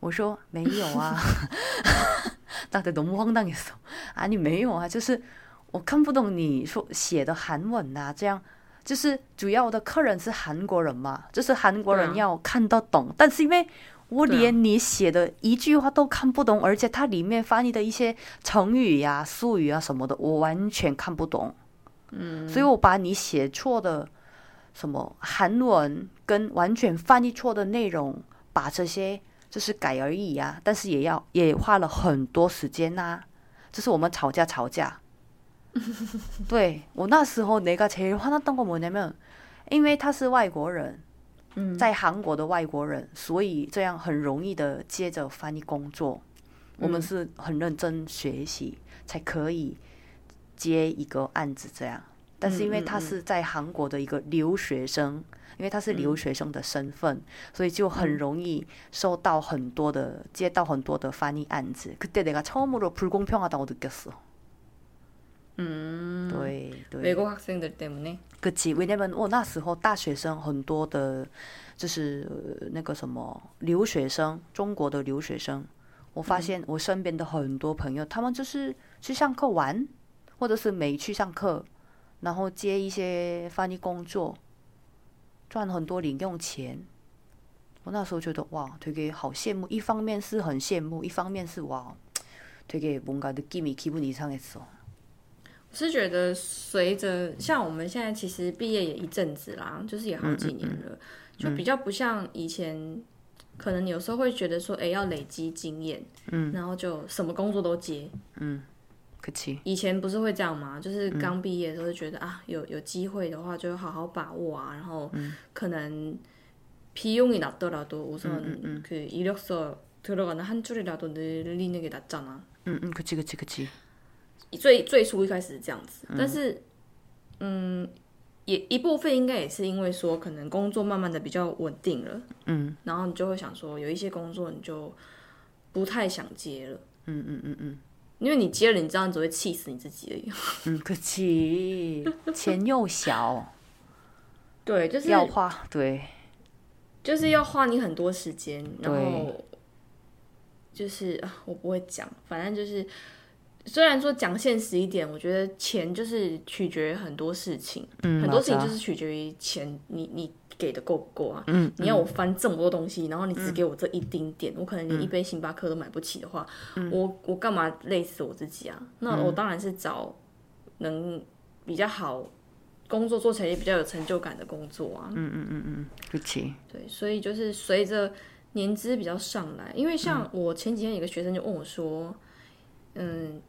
我说没有啊。大家都忘那你说啊你没有啊就是我看不懂你说写的韩文啊这样。就是主要的客人是韩国人嘛就是韩国人要看得懂。但是因为我连你写的一句话都看不懂而且它里面翻译的一些成语呀术语啊什么的我完全看不懂。嗯。所以我把你写错的什么韩文跟完全翻译错的内容，把这些就是改而已啊，但是也要也花了很多时间呐、就是我们吵架吵架。<laughs> 对我那时候내가제일화났던건뭐냐면，因为他是外国人，嗯，在韩国的外国人，所以这样很容易的接着翻译工作。我们嗯是很认真学习，才可以接一个案子这样。 但是因为嗯嗯嗯他是在韩国的一个留学生，因为他是留学生的身份，所以就很容易收到很多的接到很多的翻译案子。그때내가처음으로불공평하다고느꼈어。 嗯，对对。 외국학생들 때문에， 可惜，왜냐면我那时候大学生很多的，就是呃那个什么留学生，中国的留学生，我发现我身边的很多朋友，他们就是去上课玩，或者是没去上课， 然后接一些翻译工作，赚很多零用钱。我那时候觉得哇，되게好羡慕。一方面是很羡慕，一方面是哇，되게뭔가느낌이기분이이상했어。 我是觉得随着像我们现在其实毕业也一阵子啦，就是也好几年了，就比较不像以前，可能有时候会觉得说，哎、要累积经验，嗯，然后就什么工作都接。 그치， 以前不是会这样吗？就是刚毕业的时候就觉得、啊，有有机会的话就好好把握啊，然后可能비용이낮더라도우선그이력서들어가는한줄이라도늘리는게낫잖아。 嗯嗯，그치그치그치。 最最初一开始是这样子，但是，嗯，也一部分应该也是因为说，可能工作慢慢的比较稳定了，嗯，然后你就会想说，有一些工作你就不太想接了，嗯嗯嗯嗯 因为你接了，你知道你只会气死你自己而已。<laughs> 嗯，可惜钱又小，对，就是要花对，就是要花你很多时间，然后就是啊，我不会讲，反正就是。虽然说讲现实一点，我觉得钱就是取决于很多事情，嗯，很多事情就是取决于钱，你你给的够不够啊？嗯，你要我翻这么多东西，然后你只给我这一丁点，我可能连一杯星巴克都买不起的话，我我干嘛累死我自己啊？那我当然是找能比较好工作做起来也比较有成就感的工作啊。嗯嗯嗯嗯，不起。对，所以就是随着年资比较上来，因为像我前几天有个学生就问我说，嗯，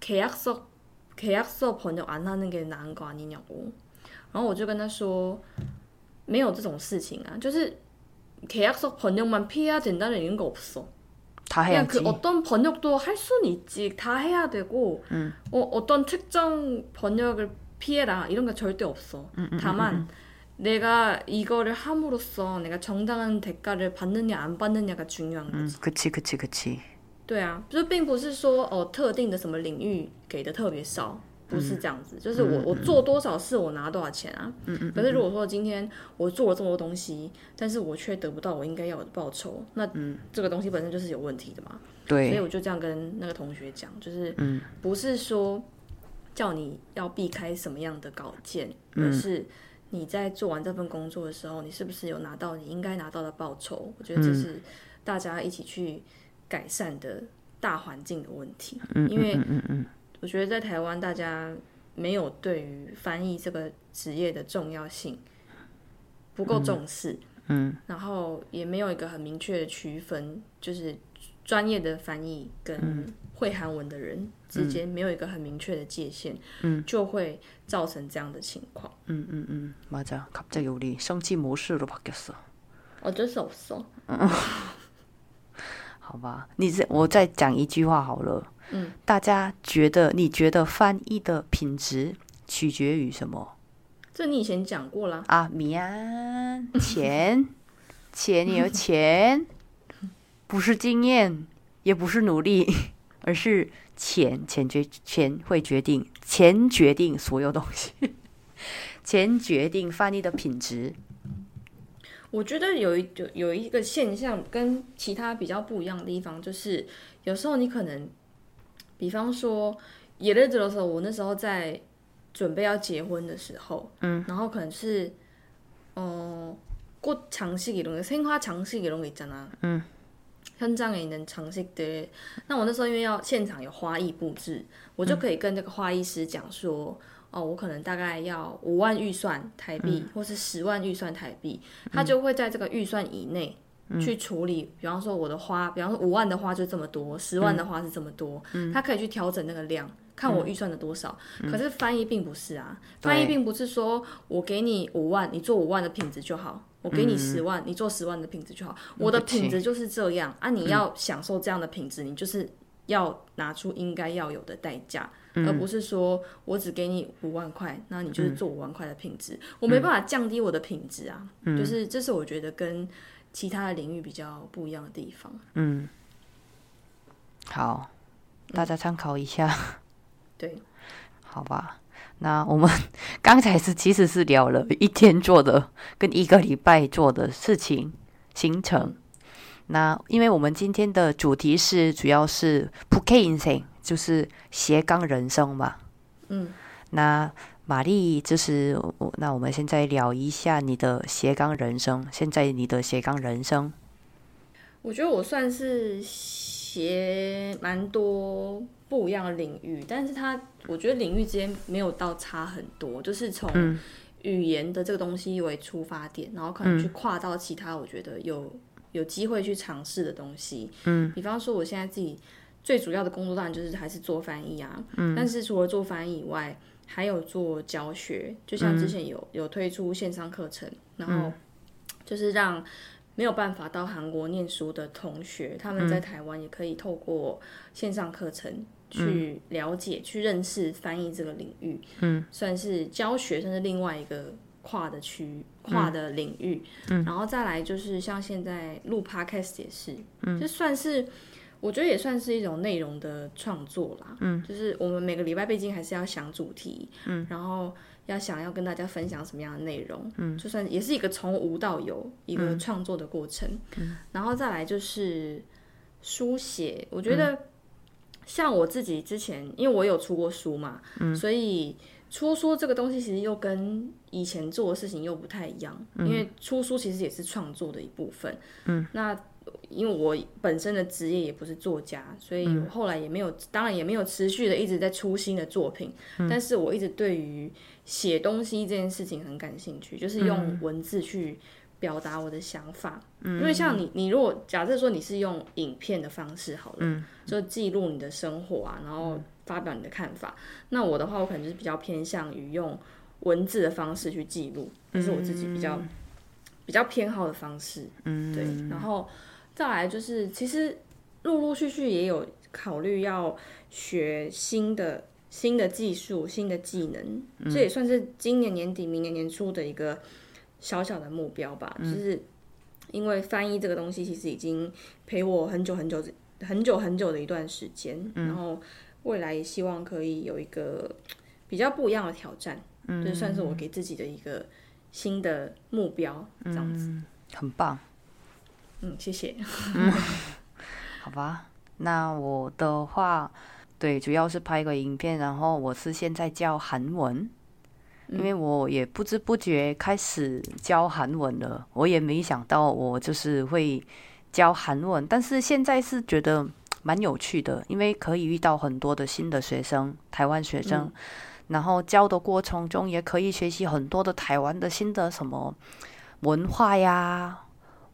契约서契约서朋友안하는게난거아니냐 고， 然后我就跟他说。 没有这种事情啊，就是계약서번역만피해야된다는이런거없어。 다 그냥 그 해야지. 어떤 번역도 할 수는 있지 다 해야 되고 어, 어떤 특정 번역을 피해라 이런 거 절대 없어 다만 내가 이거를 함으로써 내가 정당한 대가를 받느냐 안 받느냐가 중요한 嗯 거지 ， 그치그치그치， 对啊就并不是说哦特定的什么领域给的特别少 不是这样子，就是我我做多少事我拿多少钱啊。可是如果说今天我做了这么多东西，但是我却得不到我应该要有的报酬，那这个东西本身就是有问题的嘛。对所以，我就这样跟那个同学讲，就是嗯不是说叫你要避开什么样的稿件，嗯而是你在做完这份工作的时候，你是不是有拿到你应该拿到的报酬？我觉得这是大家一起去改善的大环境的问题。嗯因为嗯嗯嗯我觉得在台湾，大家没有对于翻译这个职业的重要性不够重视，嗯然后也没有一个很明确的区分，就是专业的翻译跟会韩文的人之间没有一个很明确的界限，嗯就会造成这样的情况。 음, 음, 음, 맞아. 갑자기 우리 성취 모습으로 바뀌었어. 哦，这是없어。<laughs> 好吧，你这我再讲一句话好了。 嗯，大家觉得你觉得翻译的品质取决于什么这你以前讲过啦。啊？米安钱，<laughs> 钱也有钱，<laughs> 不是经验，也不是努力，<laughs> 而是钱，钱决钱会决定，钱决定所有东西，钱决定翻译的品质。我觉得有一有有一个现象跟其他比较不一样的地方，就是有时候你可能，比方说，예를들어서我那时候在准备要结婚的时候，嗯，然后可能是，哦、꽃장식이런거생화장식이런거있잖아， 嗯， 현장에있는장식들。那我那时候因为要现场有花艺布置，我就可以跟这个花艺师讲说，哦，我可能大概要五万预算台币，或是十万预算台币，他就会在这个预算以内。 去处理，比方说我的花，比方说五万的花就这么多，十万的花是这么多，他可以去调整那个量，看我预算的多少。可是翻译并不是啊，翻译并不是说我给你五万，你做五万的品质就好；我给你十万，你做十万的品质就好。我的品质就是这样。啊！你要享受这样的品质，你就是要拿出应该要有的代价，而不是说我只给你五万块，那你就是做五万块的品质，我没办法降低我的品质啊。就是这是我觉得跟。其他的领域比较不一样的地方。嗯，好，大家参考一下。对，好吧。那我们 <laughs> 刚才是其实是聊了一天做的跟一个礼拜做的事情行程。那因为我们今天的主题是主要是 p u k i n s i n 就是斜杠人生嘛。嗯，那。玛丽，就是那我们现在聊一下你的斜杠人生。现在你的斜杠人生，我觉得我算是斜蛮多不一样的领域，但是它我觉得领域之间没有到差很多，就是从语言的这个东西为出发点，然后可能去跨到其他我觉得有有机会去尝试的东西。嗯，比方说我现在自己最主要的工作当然就是还是做翻译啊。嗯，但是除了做翻译以外，还有做教学，就像之前有有推出线上课程，然后就是让没有办法到韩国念书的同学，他们在台湾也可以透过线上课程去了解、去认识翻译这个领域。嗯，算是教学，甚至另外一个跨的区跨的领域。嗯，然后再来就是像现在录 Podcast 也是，嗯，就算是。我觉得也算是一种内容的创作啦，嗯，就是我们每个礼拜毕竟还是要想主题，嗯，然后要想要跟大家分享什么样的内容，嗯，就算也是一个从无到有一个创作的过程，嗯，然后再来就是书写，我觉得像我自己之前，因为我有出过书嘛，嗯，所以出书这个东西其实又跟以前做的事情又不太一样，因为出书其实也是创作的一部分，嗯，那。因为我本身的职业也不是作家，所以我后来也没有，当然也没有持续的一直在出新的作品。但是我一直对于写东西这件事情很感兴趣，就是用文字去表达我的想法。因为像你，你如果假设说你是用影片的方式好了，就记录你的生活啊，然后发表你的看法。那我的话，我可能就是比较偏向于用文字的方式去记录，这是我自己比较比较偏好的方式。嗯，对，然后。再来就是，其实陆陆续续也有考虑要学新的新的技术、新的技能，这也算是今年年底、明年年初的一个小小的目标吧。就是因为翻译这个东西，其实已经陪我很久很久、很久很久的一段时间，然后未来也希望可以有一个比较不一样的挑战，就算是我给自己的一个新的目标，这样子，很棒。嗯，谢谢。<laughs> 好吧，那我的话，对，主要是拍个影片，然后我是现在教韩文，因为我也不知不觉开始教韩文了，我也没想到我就是会教韩文，但是现在是觉得蛮有趣的，因为可以遇到很多的新的学生，台湾学生，然后教的过程中也可以学习很多的台湾的新的什么文化呀。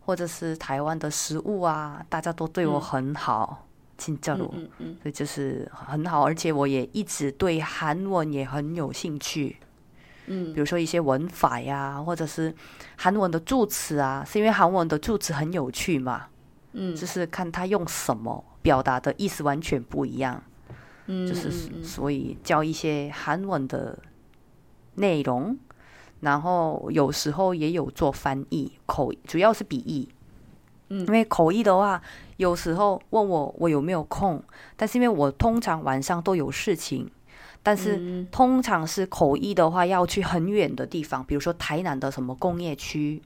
或者是台湾的食物啊，大家都对我很好，亲热我，所以就是很好。而且我也一直对韩文也很有兴趣，嗯，比如说一些文法呀，或者是韩文的助词啊，是因为韩文的助词很有趣嘛，嗯，就是看他用什么表达的意思完全不一样，嗯，就是所以教一些韩文的内容。然后有时候也有做翻译口，主要是笔译。嗯，因为口译的话，有时候问我我有没有空，但是因为我通常晚上都有事情，但是通常是口译的话要去很远的地方，比如说台南的什么工业区，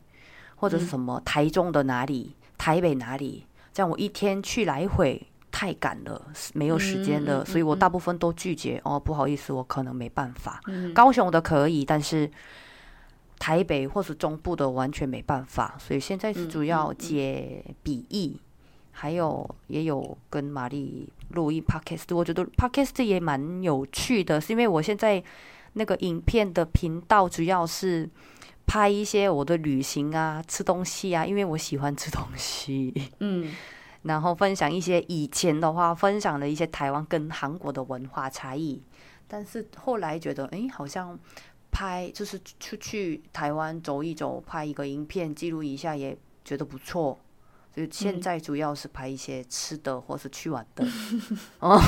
或者是什么台中的哪里、台北哪里，这样我一天去来回太赶了，没有时间的，所以我大部分都拒绝。哦，不好意思，我可能没办法。高雄的可以，但是。台北或是中部的完全没办法，所以现在是主要接笔译，还有也有跟玛丽录音 podcast，我觉得 podcast 也蛮有趣的，是因为我现在那个影片的频道主要是拍一些我的旅行啊、吃东西啊，因为我喜欢吃东西。嗯，<laughs> 然后分享一些以前的话，分享了一些台湾跟韩国的文化差异。但是后来觉得，哎，好像拍就是出去台湾走一走，拍一个影片记录一下，也觉得不错。所以现在主要是拍一些吃的或是去玩的。<laughs> 哦，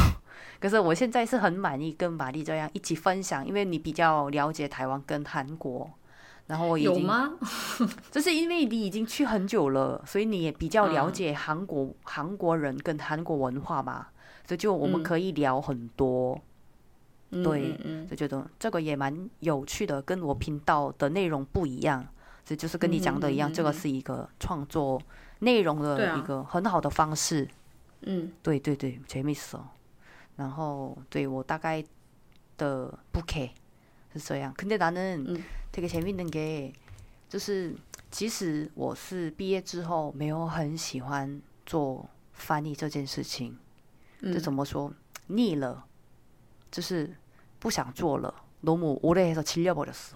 可是我现在是很满意跟玛丽这样一起分享，因为你比较了解台湾跟韩国。然后我已经有吗？<laughs> 就是因为你已经去很久了，所以你也比较了解韩国、韩国人跟韩国文化嘛，所以就我们可以聊很多。对，嗯就觉得这个也蛮有趣的，跟我频道的内容不一样。这就是跟你讲的一样，嗯嗯嗯这个是一个创作内容对啊的一个很好的方式。嗯对对对，재밌어。然后对我大概的不 K 是这样。근데나는 嗯 되게재밌는게就是其实我是毕业之后没有很喜欢做翻译这件事情。这嗯怎么说？腻了，就是 不想做了。너무오래해서질려버렸어。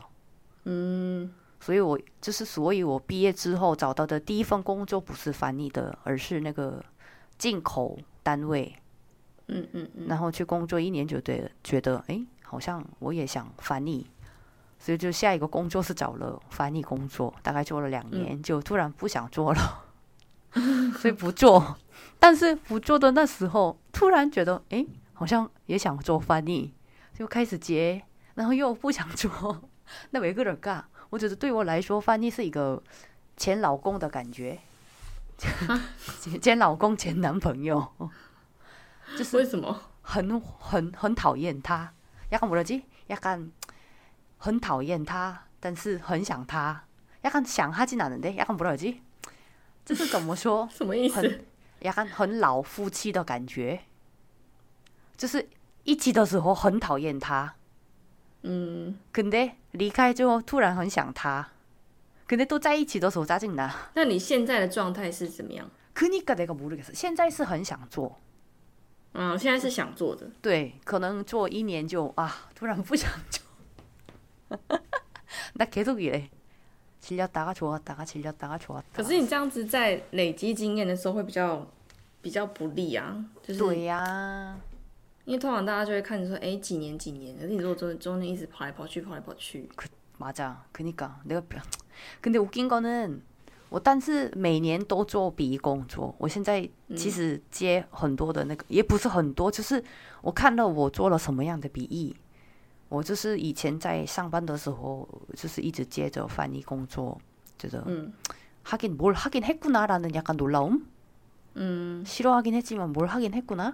嗯所以我就是，所以我毕业之后找到的第一份工作不是翻译的，而是那个进口单位。嗯嗯嗯，然后去工作一年就对了，觉得哎，好像我也想翻译，所以就下一个工作是找了翻译工作，大概做了两年，就突然不想做了，<laughs> 所以不做。但是不做的那时候，突然觉得哎，好像也想做翻译， 就开始接，然后又不想做。<laughs> 那为그럴까？我觉得对我来说，翻译是一个前老公的感觉，<laughs> 前老公前男朋友。就是为什么？很很很讨厌他，약간뭐라지약간很讨厌他，但是很想他。약간想하진않은데약간뭐라지这是怎么说？<laughs> 什么意思？很약간很老夫妻的感觉，就是 一起的时候很讨厌他，嗯， 근데离开之后突然很想他，근데都在一起的时候짜증나。 那你现在的状态是怎么样？ 그니까내가모르겠어。 现在是很想做，嗯，现在是想做的。对，可能做一年就啊，突然不想做。<laughs> 나계속이래질렸다가좋았다가질렸다가좋았다。 可是你这样子在累积经验的时候会比较比较不利啊，就是对呀、 因为通常大家就会看说，哎、几年几年，可是你如果中中间一直跑来跑去，跑来跑去， 맞아그니까내가근데웃긴거는<tsk> 我但是每年都做笔译工作，我现在其实接很多的那个，也不是很多，就是我看到我做了什么样的笔译，我就是以前在上班的时候，就是一直接着翻译工作，觉得 음, 하긴뭘하긴했구나라는약간놀라움 음, 싫어하긴했지만뭘하긴했구나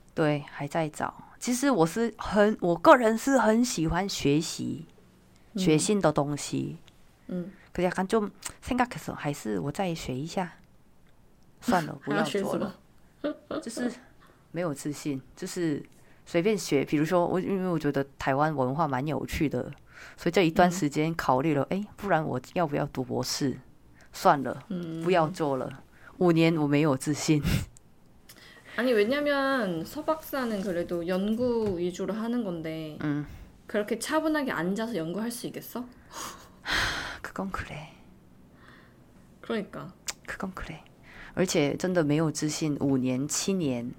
对，还在找。其实我是很，我个人是很喜欢学习，学新的东西。嗯， 그약간좀생각했어，还是我再学一下。算了，<laughs> 不还要要学什做了<laughs> 么。？就是没有自信，就是随便学。比如说，我因为我觉得台湾文化蛮有趣的，所以这一段时间考虑了，哎、不然我要不要读博士？算了，嗯，不要做了。五年我没有自信， 아니 왜냐면 서박사는 그래도 연구 위주로 하는 건데 음. 그렇게 차분하게 앉아서 연구할 수 있겠어? <sighs> 그건 그래. 그러니까 그건 그래. 而且真的没有自信，五年、七年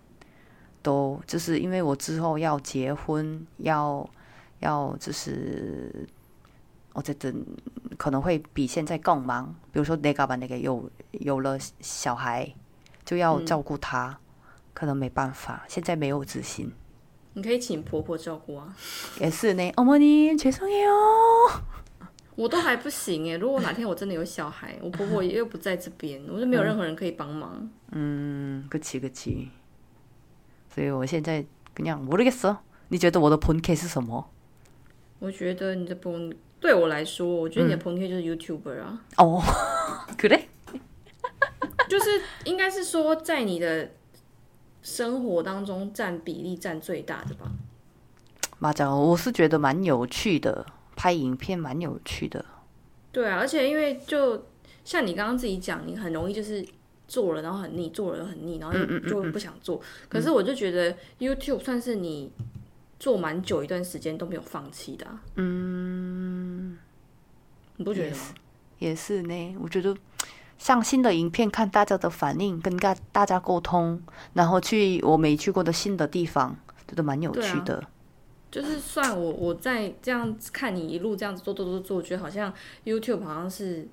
都就是因为我之后要结婚，要要就是어쨌든可能会比现在更忙。比如说내가만약에有有了小孩，就要照顾他， 可能没办法。现在没有自信。你可以请婆婆照顾啊。也是呢，어머님죄송해요。我都还不行哎，如果哪天我真的有小孩，我婆婆又不在这边，我就没有任何人可以帮忙。嗯，그치그치。所以我现在 그냥모르겠어。你觉得我的 본캐是什么？我觉得你的 본对我来说，我觉得你的 본 K 就是 YouTuber 啊，哦，그래？就是应该是说在你的 生活当中占比例占最大的吧。马讲，我是觉得蛮有趣的，拍影片蛮有趣的。对啊，而且因为就像你刚刚自己讲，你很容易就是做了然后很腻，做了又很腻，然后就就不想做。可是我就觉得 YouTube 算是你做蛮久一段时间都没有放弃的、啊。嗯，你不觉得吗？也是呢，我觉得上新的影片，看大家的反应，跟大大家沟通，然后去我没去过的新的地方，觉得蛮有趣的。就是算我我在这样看你一路这样子做做做做，我觉得好像 YouTube 好像是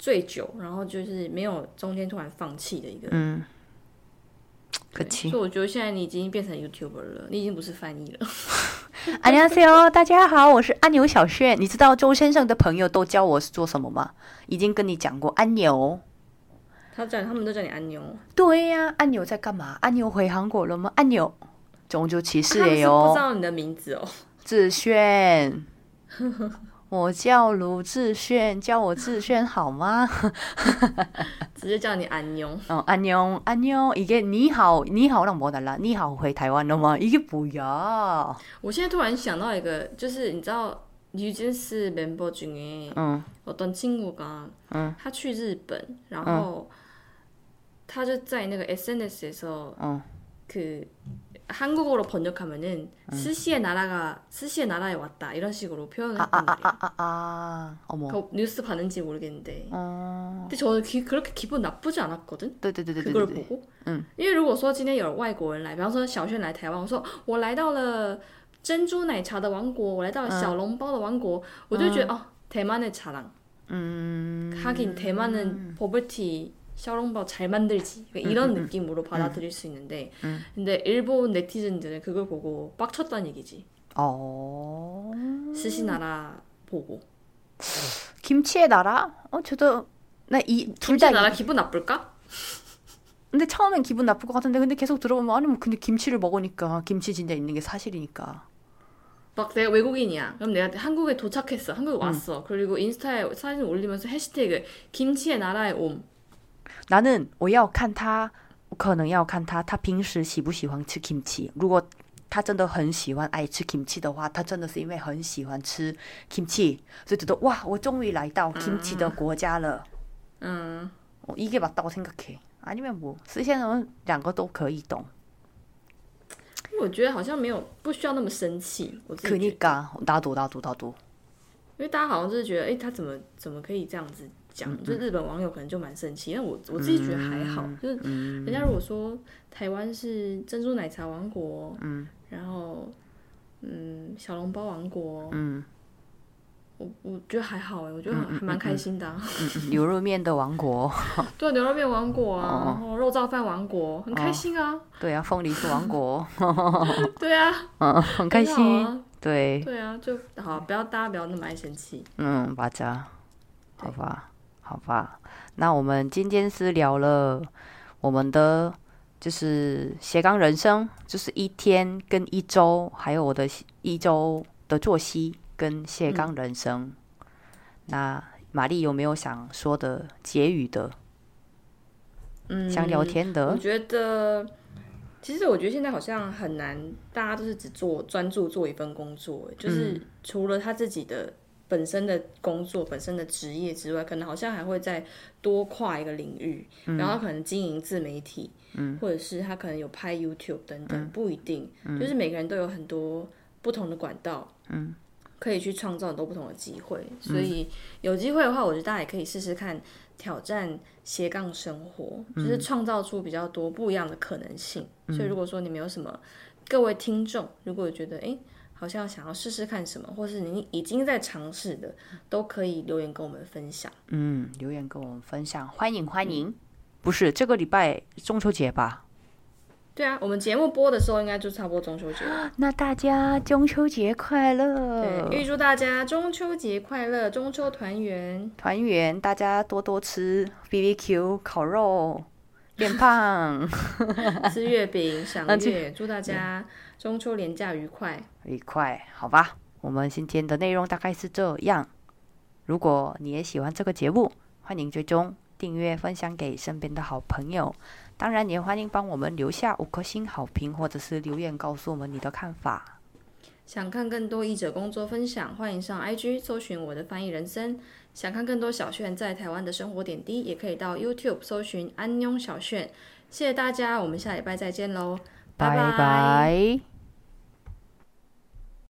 最久，然后就是没有中间突然放弃的一个。嗯，<tsk> 对 그치 所以我觉得现在你已经变成 YouTuber 了，你已经不是翻译了。 <laughs> 안녕하세요，大家好，我是安牛小炫。你知道周先生的朋友都教我是做什么吗？已经跟你讲过安牛。他叫你他们都叫你安妞，对呀、安牛在干嘛？安牛回韩国了吗？安牛，种族歧视他们是不也有知。道你的名字哦。志炫， <laughs> 我叫卢志炫，叫我志炫好吗？<laughs> 直接叫你安妞。 <laughs> 어, 안녕, 안녕. 이게 니하오, 니하오랑 뭐 달라? 니하오 回台湾了吗? 이게 뭐야? 我现在突然想到一个，就是你知道뉴진스 member 중에 응, 어떤 친구가 嗯他去日本，然后他就在那个 SNS에서 응. 그 한국어로 번역하면은 음. 스시의 나라가 스시의 나라에 왔다 이런 식으로 표현을 아, 했단 아, 아, 말이에요. 아, 아, 아. 어머. 그 뉴스 봤는지 모르겠는데. 어, 但저는 기- 그렇게 기분 나쁘지 않았거든. 对对对对对 그걸 对对， 보고. 嗯因为如果说今天有外国人来，比方说小轩来台湾，我说我来到了珍珠奶茶的王国，我来到了小笼包的王国，我就觉得哦，대만의자랑。 음, 하긴 대만은 버블티 샤오롱바오 잘 만들지. 그러니까 이런 느낌으로 받아들일 수 있는데 근데 일본 네티즌들은 그걸 보고 빡쳤다는 얘기지. 어, 스시 나라 보고. 김치의 나라? 어, 저도 나 이둘 김치 다. 나라 기분 나쁠까? 근데 처음엔 기분 나쁠 것 같은데 근데 계속 들어보면 아니 뭐 근데 김치를 먹으니까 김치 진짜 있는 게 사실이니까. 막 내가 외국인이야. 그럼 내가 한국에 도착했어. 한국에 왔어. 그리고 인스타에 사진 올리면서 해시태그 김치의 나라에 옴 我我要看他，我可能要看他，他平时喜不喜欢吃 kimchi。如果他真的很喜欢爱吃 kimchi 的话，他真的是因为很喜欢吃 kimchi，所以觉得哇，我终于来到 kimchi 的国家了。 음, 어, 이게 맞다고 생각해. 아니면 뭐 스시는 两个都可以懂。因为我觉得好像没有不需要那么生气我自己觉得 그니까 나도 나도 나도. 因为大家好像就是觉得，哎、他怎么怎么可以这样子 讲？就日本网友可能就蛮生气，但我我自己觉得还好，就是人家如果说台湾是珍珠奶茶王国，嗯，然后嗯小笼包王国，嗯我我觉得还好哎，我觉得还还蛮开心的、啊。牛肉面的王国，<laughs> 对啊，牛肉面王国啊，然后肉燥饭王国，很开心啊。对啊，凤梨酥王国，<laughs> 对啊，<laughs> 嗯，很开心。啊。对，对啊，就好，不要大家不要那么爱生气。嗯，맞 아， 好吧，好吧。那我们今天是聊了我们的就是斜杠人生，就是一天跟一周，还有我的一周的作息跟斜杠人生。那玛丽有没有想说的结语的？嗯，想聊天的我？觉得，其实我觉得现在好像很难，大家都是只做专注做一份工作，就是除了他自己的本身的工作、本身的职业之外，可能好像还会再多跨一个领域，然后可能经营自媒体，或者是他可能有拍 YouTube 等等，不一定，就是每个人都有很多不同的管道，可以去创造很多不同的机会，所以有机会的话，我觉得大家也可以试试看挑战斜杠生活，就是创造出比较多不一样的可能性。所以如果说你们有什么，各位听众，如果觉得诶好像想要试试看什么，或是你已经在尝试的，都可以留言跟我们分享。嗯，留言跟我们分享，欢迎欢迎。不是这个礼拜中秋节吧？对啊，我们节目播的时候应该就差不多中秋节了。<gasps> 那大家中秋节快乐！对，预祝大家中秋节快乐，中秋团圆。团圆，大家多多吃 BBQ 烤肉，变胖，<laughs> 吃月饼、赏月，<laughs> 祝大家中秋连假愉快。愉快，好吧。我们今天的内容大概是这样。如果你也喜欢这个节目，欢迎追踪、订阅、分享给身边的好朋友。当然，也欢迎帮我们留下五颗星好评，或者是留言告诉我们你的看法。想看更多译者工作分享，欢迎上 IG 搜寻我的翻译人生。想看更多小炫在台湾的生活点滴，也可以到 YouTube 搜寻安妞小炫。谢谢大家，我们下礼拜再见喽，拜拜。